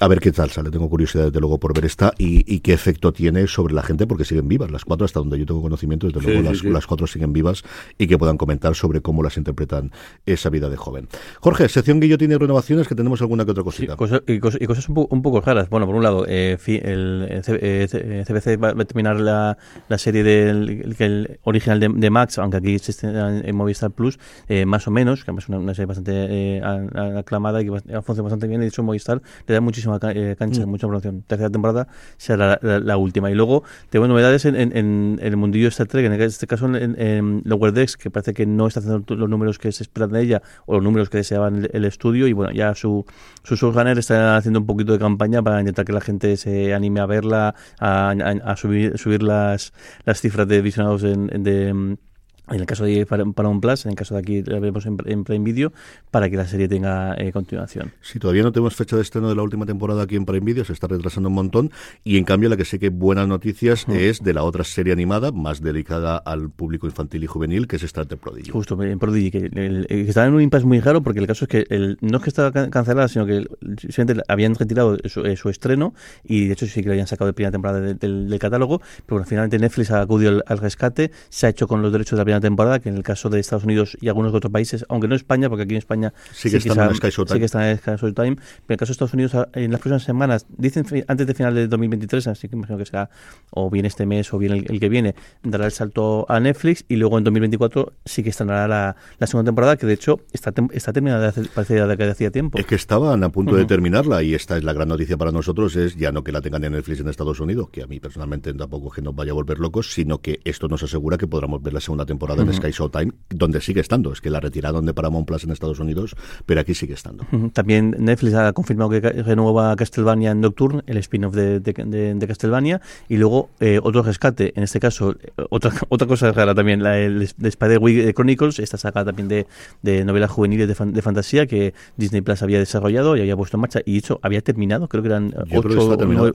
A ver qué tal sale. Tengo curiosidad desde luego por ver esta y, y qué efecto tiene sobre la gente porque siguen vivas. Las cuatro, hasta donde yo tengo conocimiento, desde Sí, luego sí, las, sí. las cuatro siguen vivas y que puedan comentar sobre cómo las interpretan esa vida de joven. Jorge, sección guillotina y renovaciones, que tenemos alguna que otra cosita. cosas- y, cosas, y cosas un, po- un poco raras. Bueno, por un lado, eh, el, el eh, C- eh, CBC va a terminar la, la serie del el, que el original de, de Max, aunque aquí existe en, Movistar Plus, eh, más o menos, que además es una, una serie bastante eh, aclamada y que bast- funciona bastante bien. Y de hecho, Movistar le da muchísima ca- eh, cancha, mucha promoción. Tercera temporada será la, la- la última. Y luego tenemos novedades en, en- en el mundillo de Star Trek, en este caso en, en Lower Decks, que parece que no está haciendo los números que se esperan de ella o los números que deseaban el, estudio. Y bueno, ya su, su showrunner está haciendo un poquito de campaña para intentar que la gente se anime a verla, a, a- a subir, subir las, las cifras de visionados en, en de, mm, en el caso de para, para un Plus, en el caso de aquí la vemos en, en Prime Video, para que la serie tenga eh, continuación. Sí, todavía no tenemos fecha de estreno de la última temporada aquí en Prime Video, se está retrasando un montón. Y en cambio, la que sé que buenas noticias es de la otra serie animada, más dedicada al público infantil y juvenil, que es Star Trek Prodigy. Justo, en Prodigy, que, el- estaba en un impasse muy raro porque el caso es que el, no es que estaba can- cancelada, sino que simplemente habían retirado su, eh, su estreno y de hecho sí que lo habían sacado de primera temporada de- del, del catálogo, pero bueno, finalmente Netflix ha acudido al, al rescate, se ha hecho con los derechos de la primera temporada, que en el caso de Estados Unidos y algunos otros países, aunque no España, porque aquí en España sí que ha- en Sky Showtime. sí que está en Sky Showtime, pero en el caso de Estados Unidos a- en las próximas semanas, dicen antes de final de 2023, así que imagino que será o bien este mes o bien el, el que viene, dará el salto a Netflix y luego en 2024 sí que estrenará la, la segunda temporada, que de hecho está, tem- está terminada de hace, parece ya de que hacía tiempo. Es que estaban a punto de terminarla y esta es la gran noticia para nosotros, es ya no que la tengan en Netflix en Estados Unidos, que a mí personalmente tampoco es que nos vaya a volver locos, sino que esto nos asegura que podamos ver la segunda temporada en Sky Showtime, donde sigue estando. Es que la retiraron de Paramount Plus en Estados Unidos, pero aquí sigue estando. Ujú. También Netflix ha confirmado que renueva Castlevania Nocturne, el spin-off de, de, de- de Castlevania, y luego eh, otro rescate, en este caso, eh, otra, otra cosa rara también, la el de Spider-Week Chronicles, esta saga también de, de novelas juveniles de, fan- de fantasía que Disney Plus había desarrollado y había puesto en marcha, y hecho había terminado, creo que eran eh, ocho,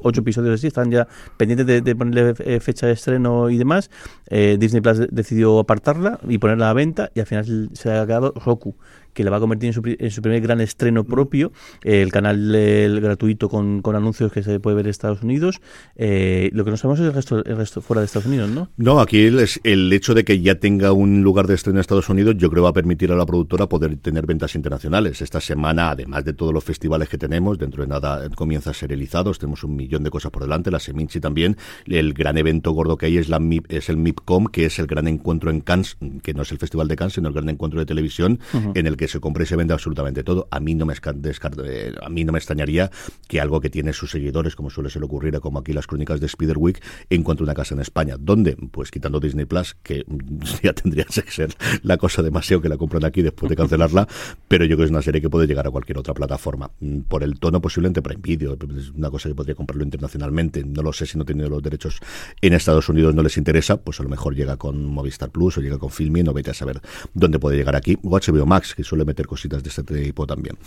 ocho episodios así, están ya pendientes de, de ponerle eh, fecha de estreno y demás. Eh, Disney Plus de- decidió apartarla y ponerla a venta, y al final se ha quedado Roku que la va a convertir en su, pri- en su primer gran estreno propio, el canal el gratuito con, con anuncios que se puede ver en Estados Unidos. Eh, lo que no sabemos es el resto, el resto fuera de Estados Unidos, ¿no? No, aquí el, el hecho de que ya tenga un lugar de estreno en Estados Unidos, yo creo va a permitir a la productora poder tener ventas internacionales. Esta semana, además de todos los festivales que tenemos, dentro de nada comienza serializados, tenemos un millón de cosas por delante, la Seminci también. El gran evento gordo que hay es, la MIP, es el MIPCOM, que es el gran encuentro en Cannes, que no es el Festival de Cannes, sino el gran encuentro de televisión, en el que se compra y se vende absolutamente todo. A mí no me eh, a mí no me extrañaría que algo que tiene sus seguidores, como suele ser ocurrir, como aquí las crónicas de Spiderwick, encuentre una casa en España. ¿Dónde? Pues quitando Disney Plus, que ya tendría que ser la cosa demasiado que la compran aquí después de cancelarla, pero yo creo que es una serie que puede llegar a cualquier otra plataforma. Mm, Por el tono posiblemente Prime Video, es una cosa que podría comprarlo internacionalmente. No lo sé si no tienen los derechos en Estados Unidos, no les interesa, pues a lo mejor llega con Movistar Plus o llega con filming, o vete a saber dónde puede llegar aquí. O HBO Max, que suele meter cositas de este tipo también.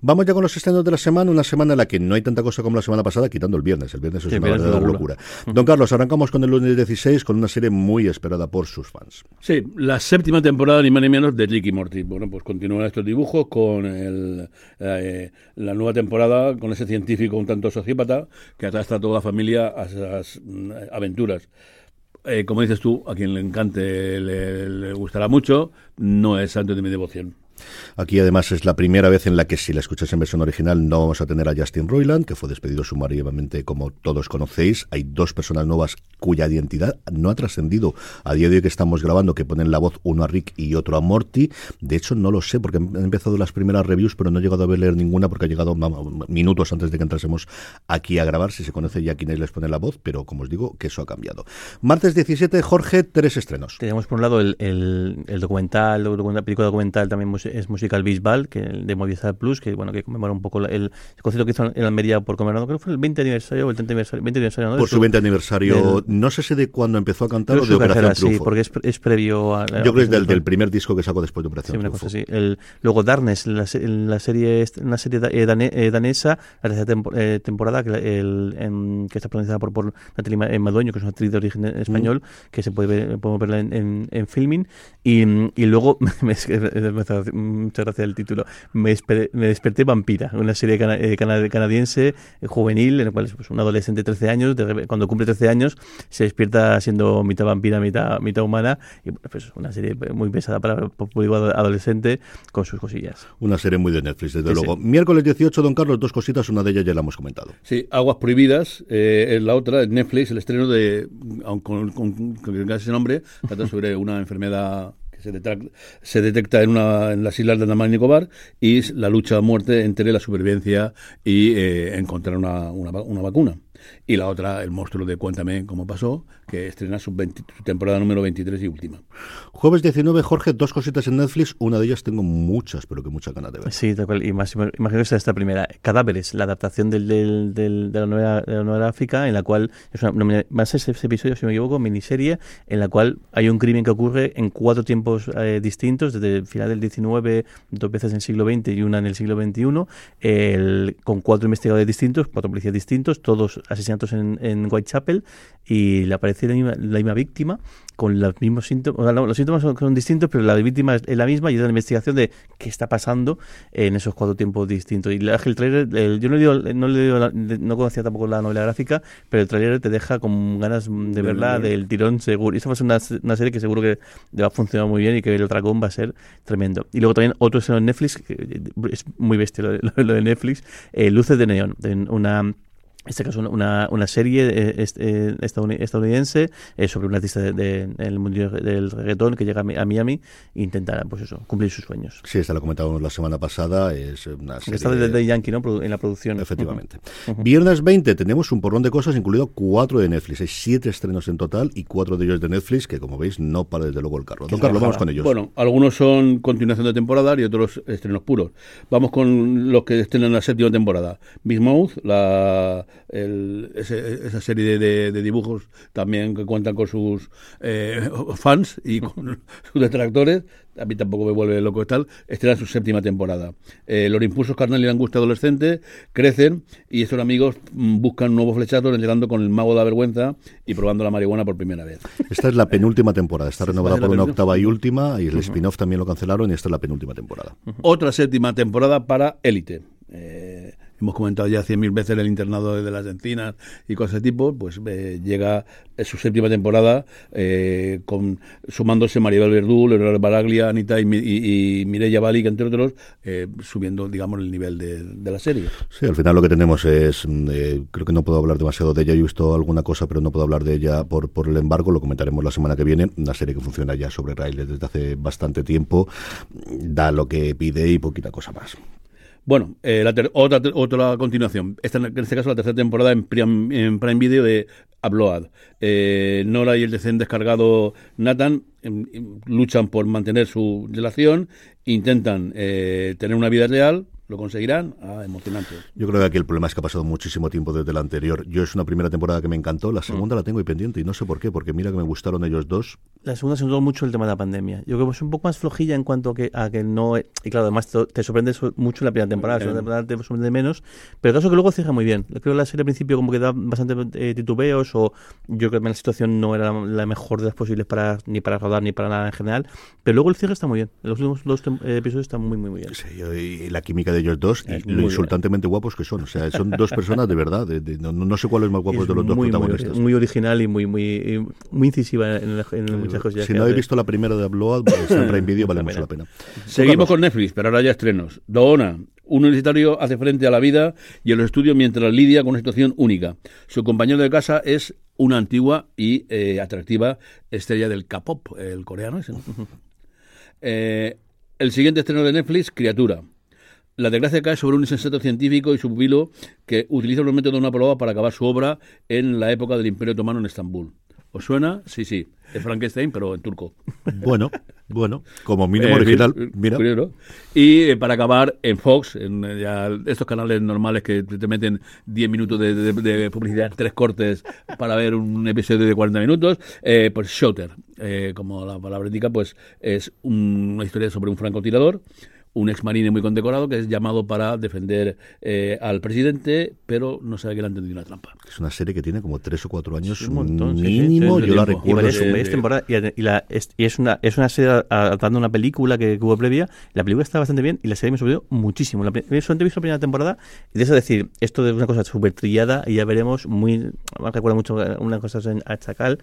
Vamos ya con los estrenos de la semana, una semana en la que no hay tanta cosa como la semana pasada, quitando el viernes. El viernes es una verdadera locura. Don Carlos, arrancamos con el lunes 16 con una serie muy esperada por sus fans. Sí, la séptima temporada, ni más ni menos, de Ricky Morty. Bueno, pues continúan estos dibujos con el, eh, la nueva temporada, con ese científico un tanto sociópata que atrasta a toda la familia a esas mm, aventuras. Eh, como dices tú, a quien le encante le, le gustará mucho, no es santo de mi devoción. Aquí además es la primera vez en la que si la escuchas en versión original no vamos a tener a Justin Roiland, que fue despedido sumariamente como todos conocéis. Hay dos personas nuevas cuya identidad no ha trascendido a día de hoy que estamos grabando, que ponen la voz uno a Rick y otro a Morty. De hecho no lo sé porque han empezado las primeras reviews, pero no he llegado a ver leer ninguna porque ha llegado minutos antes de que entrásemos aquí a grabar, si se conoce ya quiénes les pone la voz, pero como os digo, que eso ha cambiado. Martes 17, Jorge, tres estrenos. Tenemos por un lado el, el, documental, el película documental también es musical Bisbal, que de Movistar Plus, que bueno que conmemora un poco el, concierto que hizo en Almería por conmemorar, creo que fue el 20 aniversario o el 30 aniversario, 20 aniversario ¿no? Por su 20 aniversario, no sé si de cuándo empezó a cantar o de Operación Triunfo. Sí, porque es, previo a... Yo creo que es del, del, primer disco que sacó después de Operación sí, una Cosa así. El, luego Darnes, la, la serie una serie eh, eh, danesa, la tercera eh, temporada que, el, en, que está pronunciada por, por Natalie Madueño, que es una actriz de origen español, mm. que se puede ver, podemos verla en, en, filming. Y, y luego, me, muchas gracias el título, me, me desperté vampira, una serie eh, canadiense eh, juvenil en la cual pues, un adolescente de 13 años, cuando cumple 13 años, se despierta siendo mitad vampira, mitad, mitad humana. Y pues una serie muy pesada para el público adolescente con sus cosillas. Una serie muy de Netflix, desde luego. Miércoles 18, don Carlos, dos cositas, una de ellas ya la hemos comentado. Sí, Aguas Prohibidas, eh, la otra, Netflix, el estreno de, con, con, con, ese nombre, trata sobre una enfermedad se, detecta en, una, en las islas de Andamán y Nicobar y la lucha a muerte entre la supervivencia y eh, encontrar una, una vacuna y la otra, El monstruo de Cuéntame cómo pasó, que estrena su, temporada número 23 y última. Jueves 19, Jorge, dos cositas en Netflix, una de ellas tengo muchas, pero que muchas ganas de ver. Sí, tal cual, y más, imagino que sea esta primera, Cadáveres, la adaptación del, del, del, de, la novela, de la novela gráfica, en la cual, es una, más ese, ese, episodio, si no me equivoco, miniserie, en la cual hay un crimen que ocurre en cuatro tiempos eh, distintos, desde el final del 19, dos veces en el siglo XX y una en el siglo XXI, el, con cuatro investigadores distintos, cuatro policías distintos, todos asesinatos en, en Whitechapel y le aparece la misma, la misma víctima con los mismos síntomas. los síntomas son, distintos, pero la víctima es la misma y es la investigación de qué está pasando en esos cuatro tiempos distintos. Y el trailer, yo no, le no, le no conocía tampoco la novela gráfica, pero el trailer te deja con ganas de verla del tirón seguro. Y esa va a ser una, una, serie que seguro que va a funcionar muy bien y que el dragón va a ser tremendo. Y luego también otro es en Netflix, que es muy bestia lo, de Netflix, eh, Luces de Neón, una este caso una, una serie eh, eh, estadounidense eh, sobre un artista del de, mundo del reggaetón que llega a Miami e intenta pues eso, cumplir sus sueños. Sí, esta la comentábamos la semana pasada, es una serie... Está desde Yankee, ¿no? En la producción. Efectivamente. Viernes 20 tenemos un porrón de cosas, incluido cuatro de Netflix. Hay siete estrenos en total y cuatro de ellos de Netflix, que como veis no para desde luego el carro. Don Carlos, vamos con ellos. Bueno, algunos son continuación de temporada y otros estrenos puros. Vamos con los que estrenan la séptima temporada. Miss Mouth, la esa serie de, dibujos también que cuentan con sus eh, fans y con sus detractores, a mí tampoco me vuelve loco tal, estrena su séptima temporada. Eh, los impulsos carnal y la angustia adolescente crecen y estos amigos mm, buscan nuevos flechazos llegando con el mago de la vergüenza y probando la marihuana por primera vez. Esta es la penúltima temporada, está renovada por una octava y última y el spin-off también lo cancelaron y esta es la penúltima temporada. Otra séptima temporada para Élite. Eh, hemos comentado ya cien mil veces el internado de las encinas y cosas de tipo, pues eh, llega su séptima temporada eh, con sumándose Maribel Verdú, Leonardo Baraglia, Anita y, y, Mireia Bali, entre otros, eh, subiendo, digamos, el nivel de, la serie. Sí, al final lo que tenemos es, creo que no puedo hablar demasiado de ella, he visto alguna cosa, pero no puedo hablar de ella por, por el embargo, lo comentaremos la semana que viene, una serie que funciona ya sobre raíles desde hace bastante tiempo, da lo que pide y poquita cosa más. Bueno, eh, la otra, otra continuación. Esta, en este caso, la tercera temporada en Prime, Video de Upload. Eh, Nora y el recién descargado Nathan em, em, luchan por mantener su relación, intentan eh, tener una vida real, ¿Lo conseguirán? Ah, emocionante. Yo creo que aquí el problema es que ha pasado muchísimo tiempo desde la anterior. Yo es una primera temporada que me encantó, la segunda la tengo ahí pendiente y no sé por qué, porque mira que me gustaron ellos dos. La segunda se notó mucho el tema de la pandemia. Yo creo que es un poco más flojilla en cuanto a que, a que no... Y claro, además te, te sorprende so- mucho la primera temporada, la segunda temporada te sorprende menos, pero el caso que luego cierra muy bien. Creo que la serie al principio como que da bastante eh, titubeos o yo creo que la situación no era la, mejor de las posibles para ni para rodar ni para nada en general, pero luego el cierre está muy bien. Los últimos dos eh, episodios están muy, muy, muy bien. Sí, yo- y la química de ellos dos y lo muy insultantemente guapos que son. O sea, son dos personas de verdad. de- de- no, no sé cuál es más guapo Es de los dos muy, muy, protagonistas. muy original y muy, muy, muy incisiva en, en muchas cosas. si no habéis visto la primera de Upload, pues en Prime Video, vale mucho la pena. Seguimos con Netflix, pero ahora ya estrenos. Doona, un universitario hace frente a la vida y a los estudios mientras lidia con una situación única. Su compañero de casa es una antigua y eh, atractiva estrella del K-pop, el coreano ese. ¿no? Eh, el siguiente estreno de Netflix, Criatura. La desgracia cae sobre un insensato científico y su pupilo que utiliza los métodos de una prueba para acabar su obra en la época del Imperio Otomano en Estambul. ¿Os suena? Sí, sí. Es Frankenstein, pero en turco. Bueno, bueno, como mínimo Eh, original. eh, Mira, curioso. Y eh, para acabar, en Fox, en ya estos canales normales que te te meten 10 minutos de, de- de publicidad, tres cortes para ver un episodio de 40 minutos, eh, pues Shooter, eh, como la palabra indica, pues es un- una historia sobre un francotirador un ex marine muy condecorado que es llamado para defender eh, al presidente, pero no sabe que le han tendido una trampa. es una serie que tiene como tres o cuatro años Sí, un montón, sí, sí. mínimo. Sí, Yo la recuerdo. varias de- temporadas. Y, y la- es, y es una es una serie adaptando una película que, que hubo previa. La película está bastante bien y la serie me sorprendió muchísimo. La, solamente he visto la primera temporada y de eso decir, esto de una cosa súper trillada y ya veremos, muy me recuerda mucho a unas cosas en a Chacal,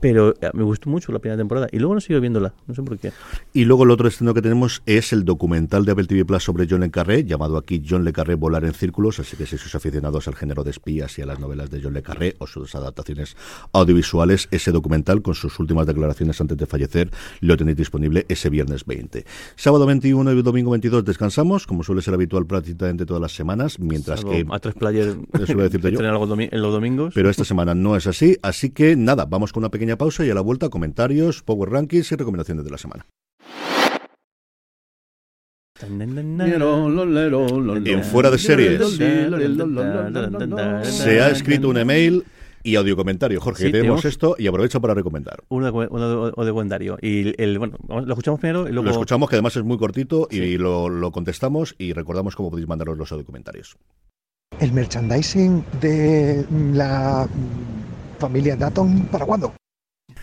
pero eh, me gustó mucho la primera temporada y luego no sigo viéndola, no sé por qué. Y luego el otro estreno que tenemos es el documental de Apple TV Plus sobre John Le Carré, llamado aquí John Le Carré Volar en Círculos, así que si sois aficionados al género de espías y a las novelas de John Le Carré o sus adaptaciones audiovisuales, ese documental con sus últimas declaraciones antes de fallecer lo tenéis disponible ese viernes 20. Sábado 21 y domingo 22 descansamos, como suele ser habitual prácticamente todas las semanas, mientras Salvo que... a tres players decirte yo. en los domingos. Pero esta semana no es así, así que nada, vamos con una pequeña pausa y a la vuelta comentarios, Power Rankings y recomendaciones de la semana. En Fuera de Series. Se ha escrito un email y audio comentario. Jorge, Sí, tenemos tenemos- esto y aprovecho para recomendar. Uno de, uno de, de Gwendario. Y el, bueno, vamos- lo escuchamos primero y luego. Lo escuchamos, que además es muy cortito, y lo, lo contestamos y recordamos cómo podéis mandaros los audio comentarios. el merchandising de la familia Datton para cuándo?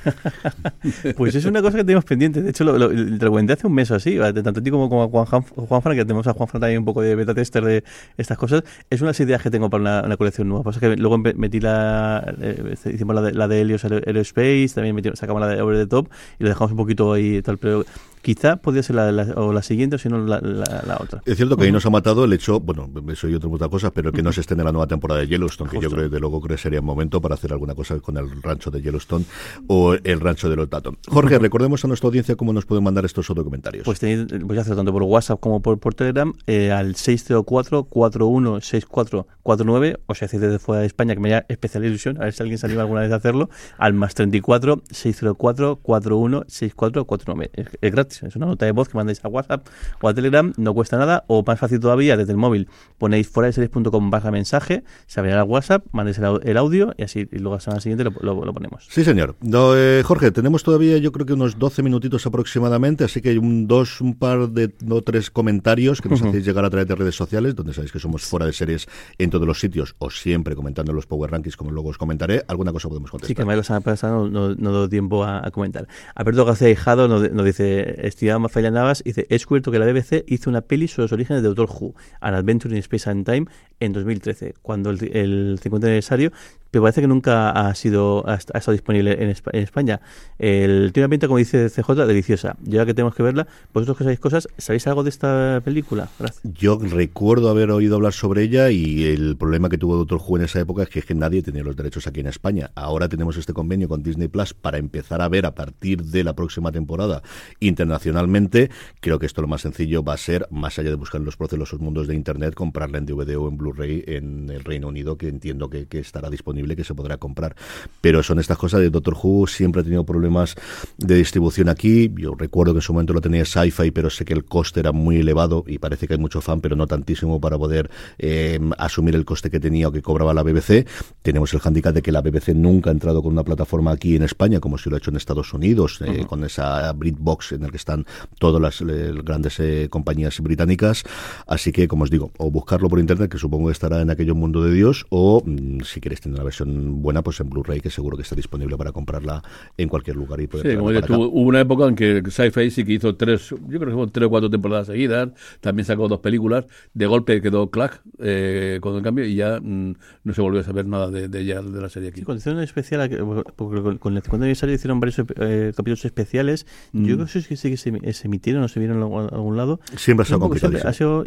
Pues es una cosa que tenemos pendiente. De hecho, lo, lo, te lo comenté hace un mes o así. de Tanto a ti como, como a Juan, Juan, Juanfran, que tenemos a Juanfran también un poco de beta tester de estas cosas. Es unas ideas que tengo para una, una colección nueva. Pasa que luego metí la. eh, hicimos la de, la de Helios Aero- Aerospace, también metimos- sacamos la de Over the Top y lo dejamos un poquito ahí tal. Pero quizá podría ser la, la- o la siguiente o si no la, la, la otra. Es cierto que ahí nos ha matado el hecho, bueno, eso y otras muchas cosas, pero que no se esté en la nueva temporada de Yellowstone, que yo Justo. creo que de luego creo que sería momento para hacer alguna cosa con el rancho de Yellowstone o el rancho de los Datton. Jorge, recordemos a nuestra audiencia cómo nos pueden mandar estos audio comentarios. Pues tenéis, podéis hacerlo tanto por WhatsApp como por, por Telegram eh, al 604-416449 o si hacéis desde fuera de España, que me haría especial ilusión, a ver si alguien se anima alguna vez a hacerlo, al más 34 604 416449. Es, es gratis, es una nota de voz que mandáis a WhatsApp o a Telegram, no cuesta nada, o más fácil todavía, desde el móvil ponéis fuera de series.com barra mensaje, se abrirá el WhatsApp, mandéis el, au- el audio y así y luego la semana siguiente lo, lo- lo ponemos. Sí, señor. No, eh, Jorge, tenemos todavía yo creo que unos 12 minutitos aproximadamente, así que hay un dos, un par de no, tres comentarios que nos hacéis llegar a través de redes sociales, donde sabéis que somos fuera de series en todos los sitios, o siempre comentando en los Power Rankings, como luego os comentaré. Alguna cosa podemos contestar. Sí, que además la semana pasada no, no, no doy tiempo a, a comentar. Alberto García Hijado nos, nos dice, estimado Mafaila Navas, dice, he descubierto que la BBC hizo una peli sobre los orígenes de Doctor Who, An Adventure in Space and Time, en 2013, cuando el, el 50 aniversario, pero parece que nunca ha sido ha, estado disponible en, Espa- en España. El, tiene una pinta, como dice CJ, deliciosa. Ya que tenemos que verla, vosotros que sabéis cosas, ¿sabéis algo de esta película? Gracias. Yo recuerdo haber oído hablar sobre ella y el problema que tuvo Doctor Who en esa época es que, nadie tenía los derechos aquí en España. Ahora tenemos este convenio con Disney Plus para empezar a ver a partir de la próxima temporada internacionalmente. Creo que esto lo más sencillo va a ser, más allá de buscar en los procesos mundos de Internet, comprarla en DVD o en Blu-ray en el Reino Unido, que entiendo que estará disponible disponible que se podrá comprar. Pero son estas cosas de Doctor Who, siempre ha tenido problemas de distribución aquí. Yo recuerdo que en su momento lo tenía Sci-Fi, pero sé que el coste era muy elevado y parece que hay mucho fan, pero no tantísimo para poder eh, asumir el coste que tenía o que cobraba la BBC. Tenemos el handicap de que la BBC nunca ha entrado con una plataforma aquí en España, como si lo ha hecho en Estados Unidos, eh, con esa BritBox en el que están todas las eh, grandes compañías británicas. Así que, como os digo, o buscarlo por internet, que supongo que estará en aquello mundo de Dios, o mm, si queréis tener una versión buena, pues en Blu-ray, que seguro que está disponible para comprarla en cualquier lugar y poder Sí, como dices, hubo una época en que Sci-Fi sí que hizo tres, yo creo que fueron tres o cuatro temporadas seguidas, también sacó dos películas, de golpe quedó clack eh, con el cambio y ya mm, no se volvió a saber nada de, de, ella, de la serie aquí. Sí, especial, porque con, el 50 aniversario hicieron varios eh, capítulos especiales, yo creo que sí que se, se emitieron o se vieron a algún lado. Siempre ha sido complicado.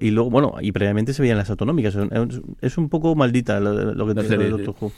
Y luego, bueno, y previamente se veían las autonómicas, es un poco maldita lo, que te dice Doctor Who.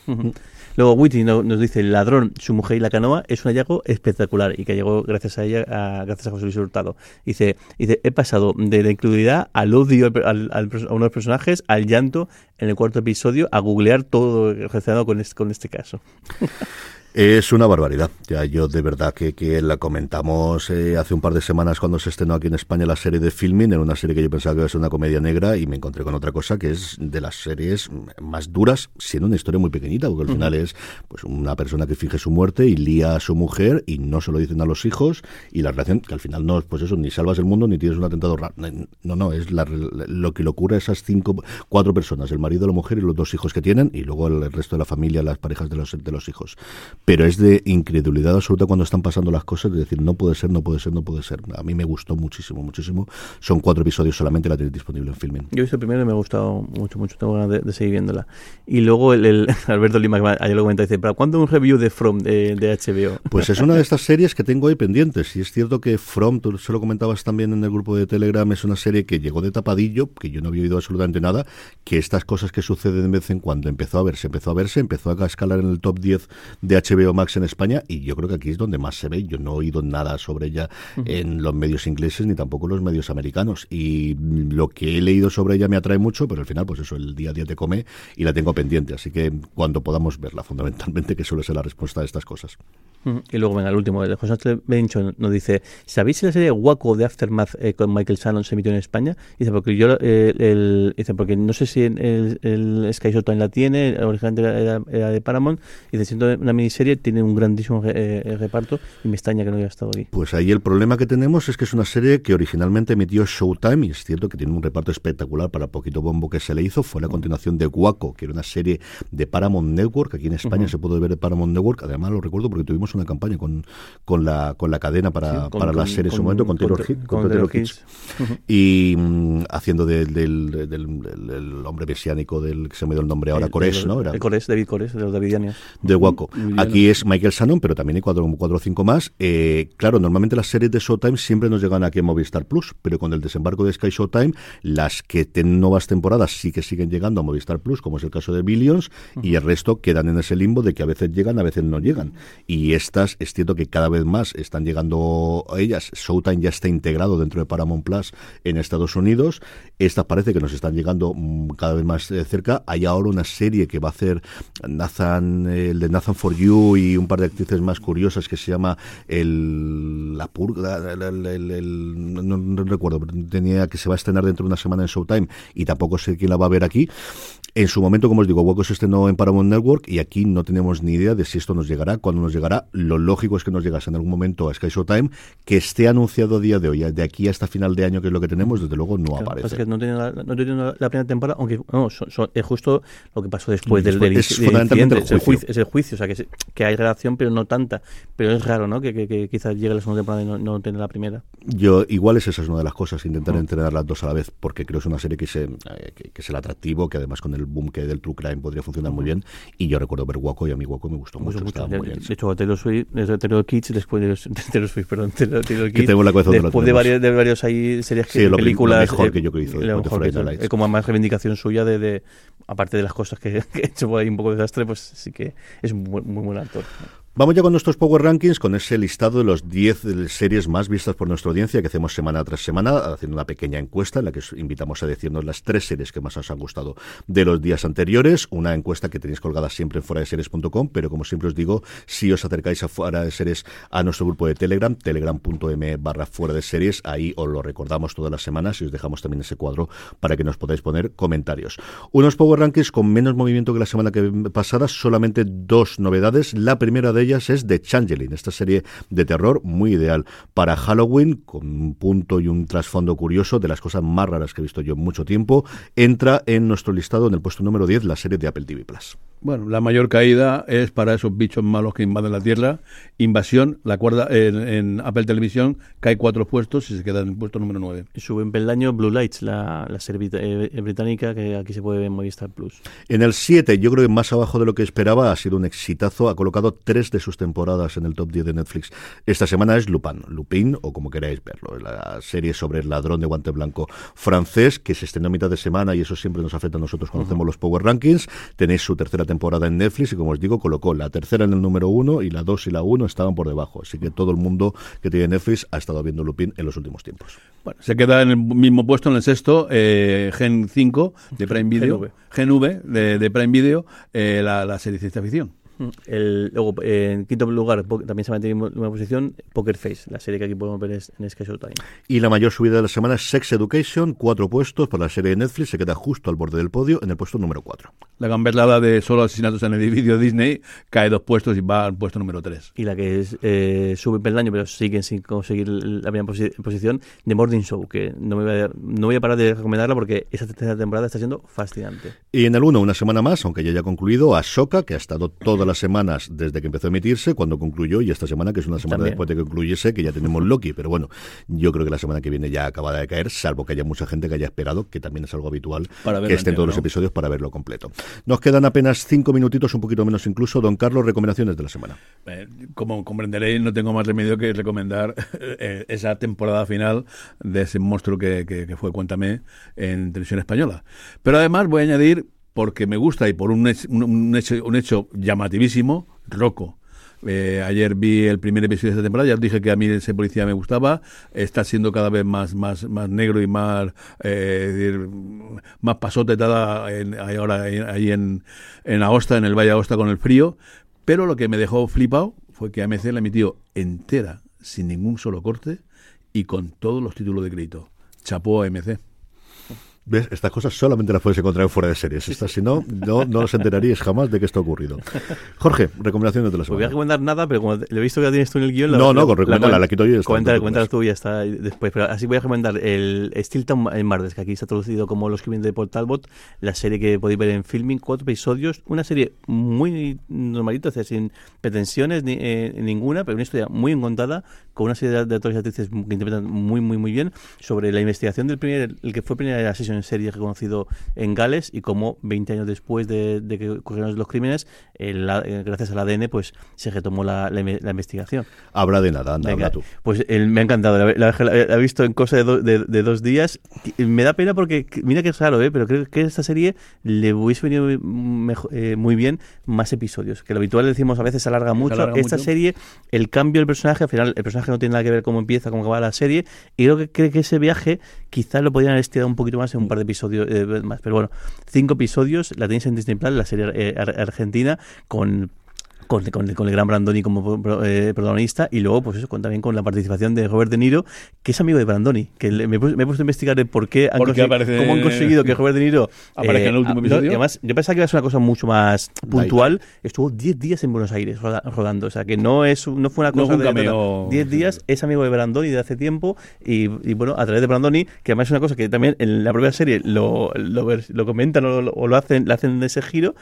Luego Whitney nos dice, el ladrón, su mujer y la canoa es un hallazgo espectacular y que llegó gracias a ella, a, gracias a José Luis Hurtado. Dice, dice, he pasado de la incredulidad al odio al, a unos personajes, al llanto en el cuarto episodio, a googlear todo relacionado con este, con este caso. Es una barbaridad. Ya yo de verdad que, que la comentamos eh, hace un par de semanas cuando se estrenó aquí en España la serie de Filming, en una serie que yo pensaba que iba a ser una comedia negra y me encontré con otra cosa que es de las series más duras, siendo una historia muy pequeñita, porque al final es pues una persona que finge su muerte y lía a su mujer y no se lo dicen a los hijos y la relación que al final no es pues eso, ni salvas el mundo ni tienes un atentado raro. No, no, es lo que le ocurre a esas cinco, cuatro personas, el marido, la mujer y los dos hijos que tienen y luego el resto de la familia, las parejas de los, de los hijos pero es de incredulidad absoluta cuando están pasando las cosas, de decir, no puede ser, no puede ser, no puede ser. A mí me gustó muchísimo, muchísimo. Son cuatro episodios solamente, la tenéis disponible en filming. Yo he visto el primero y me ha gustado mucho, mucho. Tengo ganas de, seguir viéndola. Y luego el, Alberto Lima, que ayer lo comenta, dice, ¿para cuándo un review de From de, HBO? Pues es una de estas series que tengo ahí pendientes. Y es cierto que From, tú se lo comentabas también en el grupo de Telegram, es una serie que llegó de tapadillo, que yo no había oído absolutamente nada, que estas cosas que suceden de vez en cuando empezó a verse, empezó a verse, empezó a escalar en el top 10 de HBO Max en España y yo creo que aquí es donde más se ve. Yo no he oído nada sobre ella en los medios ingleses ni tampoco en los medios americanos y lo que he leído sobre ella me atrae mucho, pero al final pues eso, el día a día te come y la tengo pendiente, así que cuando podamos verla fundamentalmente que suele ser la respuesta a estas cosas. Y luego, venga, el último. José Bencho nos dice: ¿Sabéis si la serie Waco de Aftermath eh, con Michael Shannon se emitió en España? Dice, porque yo, eh, el, dice, porque no sé si el, el Sky Showtime la tiene, originalmente era, era, de Paramount, y dice, siendo una miniserie, tiene un grandísimo eh, reparto y me extraña que no haya estado aquí. Pues ahí el problema que tenemos es que es una serie que originalmente emitió Showtime, y es cierto que tiene un reparto espectacular para poquito bombo que se le hizo. Fue la continuación de Waco, que era una serie de Paramount Network, aquí en España se puede ver de Paramount Network. Además, lo recuerdo porque tuvimos una campaña con, con, la, con la cadena para, para la serie en su momento, con Taylor, con, Kids. Y mm, haciendo del, del, hombre mesiánico del que se me dio el nombre ahora, Cores, ¿no? Era, Cores, David Cores, de los Davidianos. De Waco. Aquí es Michael Shannon, pero también hay cuatro, cuatro o cinco más. Eh, claro, normalmente las series de Showtime siempre nos llegan aquí en Movistar Plus, pero con el desembarco de Sky Showtime, las que tienen nuevas temporadas sí que siguen llegando a Movistar Plus, como es el caso de Billions, y el resto quedan en ese limbo de que a veces llegan, a veces no llegan. Y estas, es cierto que cada vez más están llegando a ellas. Showtime ya está integrado dentro de Paramount Plus en Estados Unidos. Estas parece que nos están llegando mm, cada vez más eh, cerca. Hay ahora una serie que va a hacer Nathan, el de Nathan for You y un par de actrices más curiosas que se llama el La Purga, no, recuerdo, tenía que se va a estrenar dentro de una semana en Showtime y tampoco sé quién la va a ver aquí. En su momento, como os digo, se estrenó en Paramount Network y aquí no tenemos ni idea de si esto nos llegará, cuándo nos llegará. Lo lógico es que nos llegase en algún momento a Sky Showtime, que esté anunciado a día de hoy, de aquí hasta final de año, que es lo que tenemos, desde luego no aparece. Que no tiene la, no tiene la, primera temporada, aunque no, es justo lo que pasó después del, del, es, fundamentalmente el juicio. Es el juicio, o sea, que, que hay relación, pero no tanta. Pero es raro, ¿no? Que, que, quizás llegue la segunda temporada y no, no tenga la primera. Yo, igual es esa es una de las cosas, intentar entrenar las dos a la vez, porque creo que es una serie que, se, eh, que, es el atractivo, que además con el boom que hay del True Crime podría funcionar muy bien. Y yo recuerdo ver Waco y a mí Waco me gustó mucho. mucho. Muy bien. De hecho, Taylor Swift, Taylor Kids, después de Taylor Swift, perdón, Taylor Kids, que tengo la después de, varios, de varios hay series que, sí, películas. Lo mejor que yo que hizo. Lo mejor que hizo. como más reivindicación suya de, de aparte de las cosas que, que he hecho por ahí un poco de desastre, pues sí que es un muy, muy buen actor. Vamos ya con nuestros Power Rankings, con ese listado de los 10 series más vistas por nuestra audiencia que hacemos semana tras semana, haciendo una pequeña encuesta en la que os invitamos a decirnos las tres series que más os han gustado de los días anteriores. Una encuesta que tenéis colgada siempre en fuera de series.com, pero como siempre os digo, si os acercáis a fuera de series a nuestro grupo de Telegram, telegram.m barra fuera de series, ahí os lo recordamos todas las semanas y os dejamos también ese cuadro para que nos podáis poner comentarios. Unos Power Rankings con menos movimiento que la semana que pasada, solamente dos novedades. La primera de ellas es The Changeling, esta serie de terror muy ideal para Halloween, con un punto y un trasfondo curioso de las cosas más raras que he visto yo en mucho tiempo. Entra en nuestro listado en el puesto número 10 la serie de Apple TV Plus. Bueno, la mayor caída es para esos bichos malos que invaden la Tierra. Invasión, la cuerda en, Apple Televisión cae cuatro puestos y se queda en el puesto número nueve. Y sube en peldaño Blue Lights, la, la serie eh, británica que aquí se puede ver en Movistar Plus. En el 7, yo creo que más abajo de lo que esperaba, ha sido un exitazo. Ha colocado tres de sus temporadas en el top 10 de Netflix. Esta semana es Lupin, Lupin, o como queráis verlo, la serie sobre el ladrón de guante blanco francés que se estrenó a mitad de semana y eso siempre nos afecta a nosotros cuando hacemos los Power Rankings. Tenéis su tercera temporada en Netflix y como os digo, colocó la tercera en el número uno y la dos y la uno estaban por debajo. Así que todo el mundo que tiene Netflix ha estado viendo Lupin en los últimos tiempos. Bueno, se queda en el mismo puesto, en el sexto, eh, Gen 5 de Prime Video, Gen V, de, Prime Video, eh, la, la serie de ciencia ficción. El, luego, en quinto lugar, también se mantiene en una posición Poker Face, la serie que aquí podemos ver en Sky Time. Y la mayor subida de la semana es Sex Education, cuatro puestos para la serie de Netflix, se queda justo al borde del podio en el puesto número cuatro. La gamberlada de solo asesinatos en el edificio Disney cae dos puestos y va al puesto número tres. Y la que es, eh, sube peldaño, pero siguen sin conseguir la primera posición, The Morning Show, que no, me voy a, no voy a parar de recomendarla porque esa tercera temporada está siendo fascinante. Y en el uno, una semana más, aunque ya haya concluido, Ashoka, que ha estado toda las semanas desde que empezó a emitirse, cuando concluyó, y esta semana, que es una semana después de que concluyese, que ya tenemos Loki. Pero bueno, yo creo que la semana que viene ya acaba de caer, salvo que haya mucha gente que haya esperado, que también es algo habitual, que estén todos los episodios para verlo completo. Nos quedan apenas cinco minutitos, un poquito menos incluso. Don Carlos, recomendaciones de la semana. Eh, como comprenderéis, no tengo más remedio que recomendar eh, esa temporada final de ese monstruo que, que fue Cuéntame en televisión española. Pero además voy a añadir porque me gusta y por un, hecho, un hecho llamativísimo, Rocco. Eh, ayer vi el primer episodio de esta temporada, ya os dije que a mí ese policía me gustaba, está siendo cada vez más, más, más negro y más, eh, más pasote en, ahora ahí en, en en el Valle Aosta con el frío, pero lo que me dejó flipado fue que AMC la emitió entera, sin ningún solo corte y con todos los títulos de crédito. Chapó a AMC. ¿Ves? Estas cosas solamente las puedes encontrar fuera de series. Estas, si no, no, no os enteraríais jamás de que esto ha ocurrido. Jorge, recomendaciones de la semana. voy a recomendar nada, pero como le he visto que ya tienes tú en el guion... no, no, con la, la, quito yo. Cuéntala, tú y ya está después. Pero así voy a recomendar el Stilton en Mardes, que aquí está traducido como Los crímenes de Paul Talbot, la serie que podéis ver en Filming, cuatro episodios, una serie muy normalita, o sea, sin pretensiones ni, eh, ninguna, pero una historia muy encontrada, con una serie de actores y actrices que interpretan muy, muy, muy bien, sobre la investigación del primer, el que fue el primer asesino en serie reconocido en Gales y como 20 años después de, que ocurrieron los crímenes, eh, gracias al ADN, pues se retomó la, investigación. Habla de nada, anda, habla tú. Pues me ha encantado, la, he visto en cosa de, de, dos días. Me da pena porque, mira que es raro, ¿eh? pero creo que esta serie le hubiese venido eh, muy bien más episodios, que lo habitual decimos a veces se alarga mucho. esta serie, el cambio del personaje, al final el personaje no tiene nada que ver cómo empieza, cómo acaba la serie, y creo que, creo que ese viaje quizás lo podrían haber estirado un poquito más en un par de episodios eh, más. Pero bueno, cinco episodios, la tenéis en Disney Plus, la serie eh, argentina, con con, con, el gran Brandoni como eh, protagonista y luego pues eso con, también con la participación de Robert De Niro que es amigo de Brandoni que me, he puesto a investigar de por qué han, cómo han conseguido que Robert De Niro aparezca en el último episodio además yo pensaba que iba a ser una cosa mucho más puntual estuvo 10 días en Buenos Aires rodando o sea que no es no fue una cosa de 10 días es amigo de Brandoni de hace tiempo y, bueno a través de Brandoni que además es una cosa que también en la propia serie lo, lo, comentan o lo, lo, hacen le hacen ese giro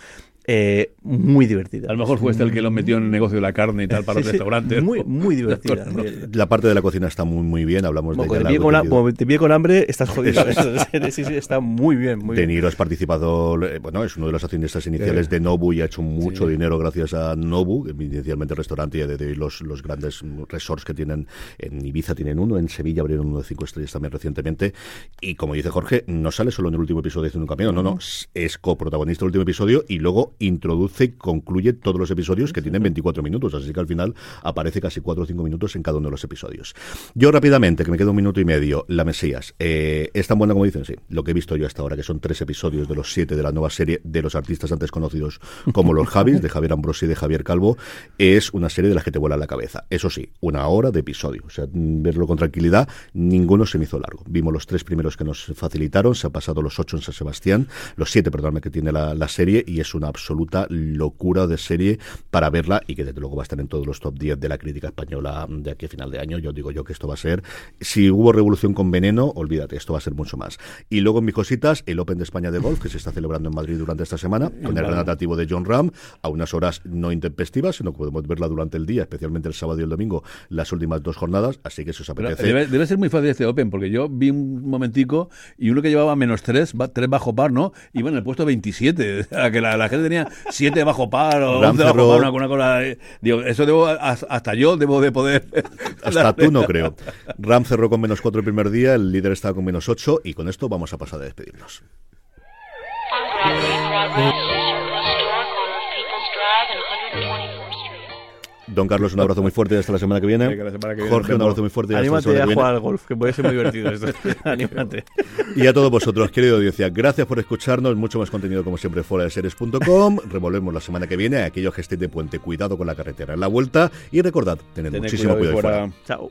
eh, muy divertida. A lo mejor fue este el que lo metió en el negocio de la carne y tal para los restaurantes. Muy, muy divertida. La parte de la cocina está muy muy bien, hablamos de te como te pide con hambre, estás jodido. sí, sí, está muy bien. Muy de Niro has participado, eh, bueno, es uno de los accionistas iniciales de Nobu y ha hecho mucho dinero gracias a Nobu, inicialmente restaurante y de, los, los grandes resorts que tienen en Ibiza tienen uno, en Sevilla abrieron uno de cinco estrellas también recientemente. Y como dice Jorge, no sale solo en el último episodio de un camino, no, no, es coprotagonista del último episodio y luego introduce, concluye todos los episodios que tienen 24 minutos, así que al final aparece casi 4 o 5 minutos en cada uno de los episodios. Yo rápidamente, que me queda un minuto y medio, La Mesías. Eh, ¿Es tan buena como dicen? Sí. Lo que he visto yo hasta ahora, que son tres episodios de los siete de la nueva serie de los artistas antes conocidos como los Javis, de Javier Ambrosi y de Javier Calvo, es una serie de las que te vuela la cabeza. Eso sí, una hora de episodio. O sea, verlo con tranquilidad, ninguno se me hizo largo. Vimos los tres primeros que nos facilitaron, se han pasado los ocho en San Sebastián, los siete, perdóname, que tiene la serie, y es una absoluta locura de serie para verla y que desde luego va a estar en todos los top 10 de la crítica española de aquí a final de año. Yo digo yo que esto va a ser, si hubo revolución con veneno, olvídate, esto va a ser mucho más. Y luego en mis cositas, el Open de España de golf, que se está celebrando en Madrid durante esta semana, con el gran atractivo de John Ram, a unas horas no intempestivas, sino que podemos verla durante el día, especialmente el sábado y el domingo, las últimas dos jornadas, así que eso os apetece. Debe, debe, ser muy fácil este Open, porque yo vi un momentico y uno que llevaba menos tres, tres bajo par, ¿no? Iba en el puesto 27, que la, la gente tenía siete bajo par o 11 bajo par, una, una cosa... Digo, eso debo, hasta yo debo de poder... Hasta tú no creo. Ram cerró con menos cuatro el primer día, el líder estaba con menos ocho y con esto vamos a pasar a despedirnos. Don Carlos, un abrazo muy fuerte hasta la semana que viene. La semana que viene Jorge, un abrazo muy fuerte. Anímate a jugar al golf, que puede ser muy divertido esto. Anímate. Y a todos vosotros, querido audiencia, gracias por escucharnos. Mucho más contenido, como siempre, fuera de series.com. Revolvemos la semana que viene. Aquellos que estén de puente, cuidado con la carretera en la vuelta. Y recordad, tened, muchísimo cuidado, cuidado fuera. Chao.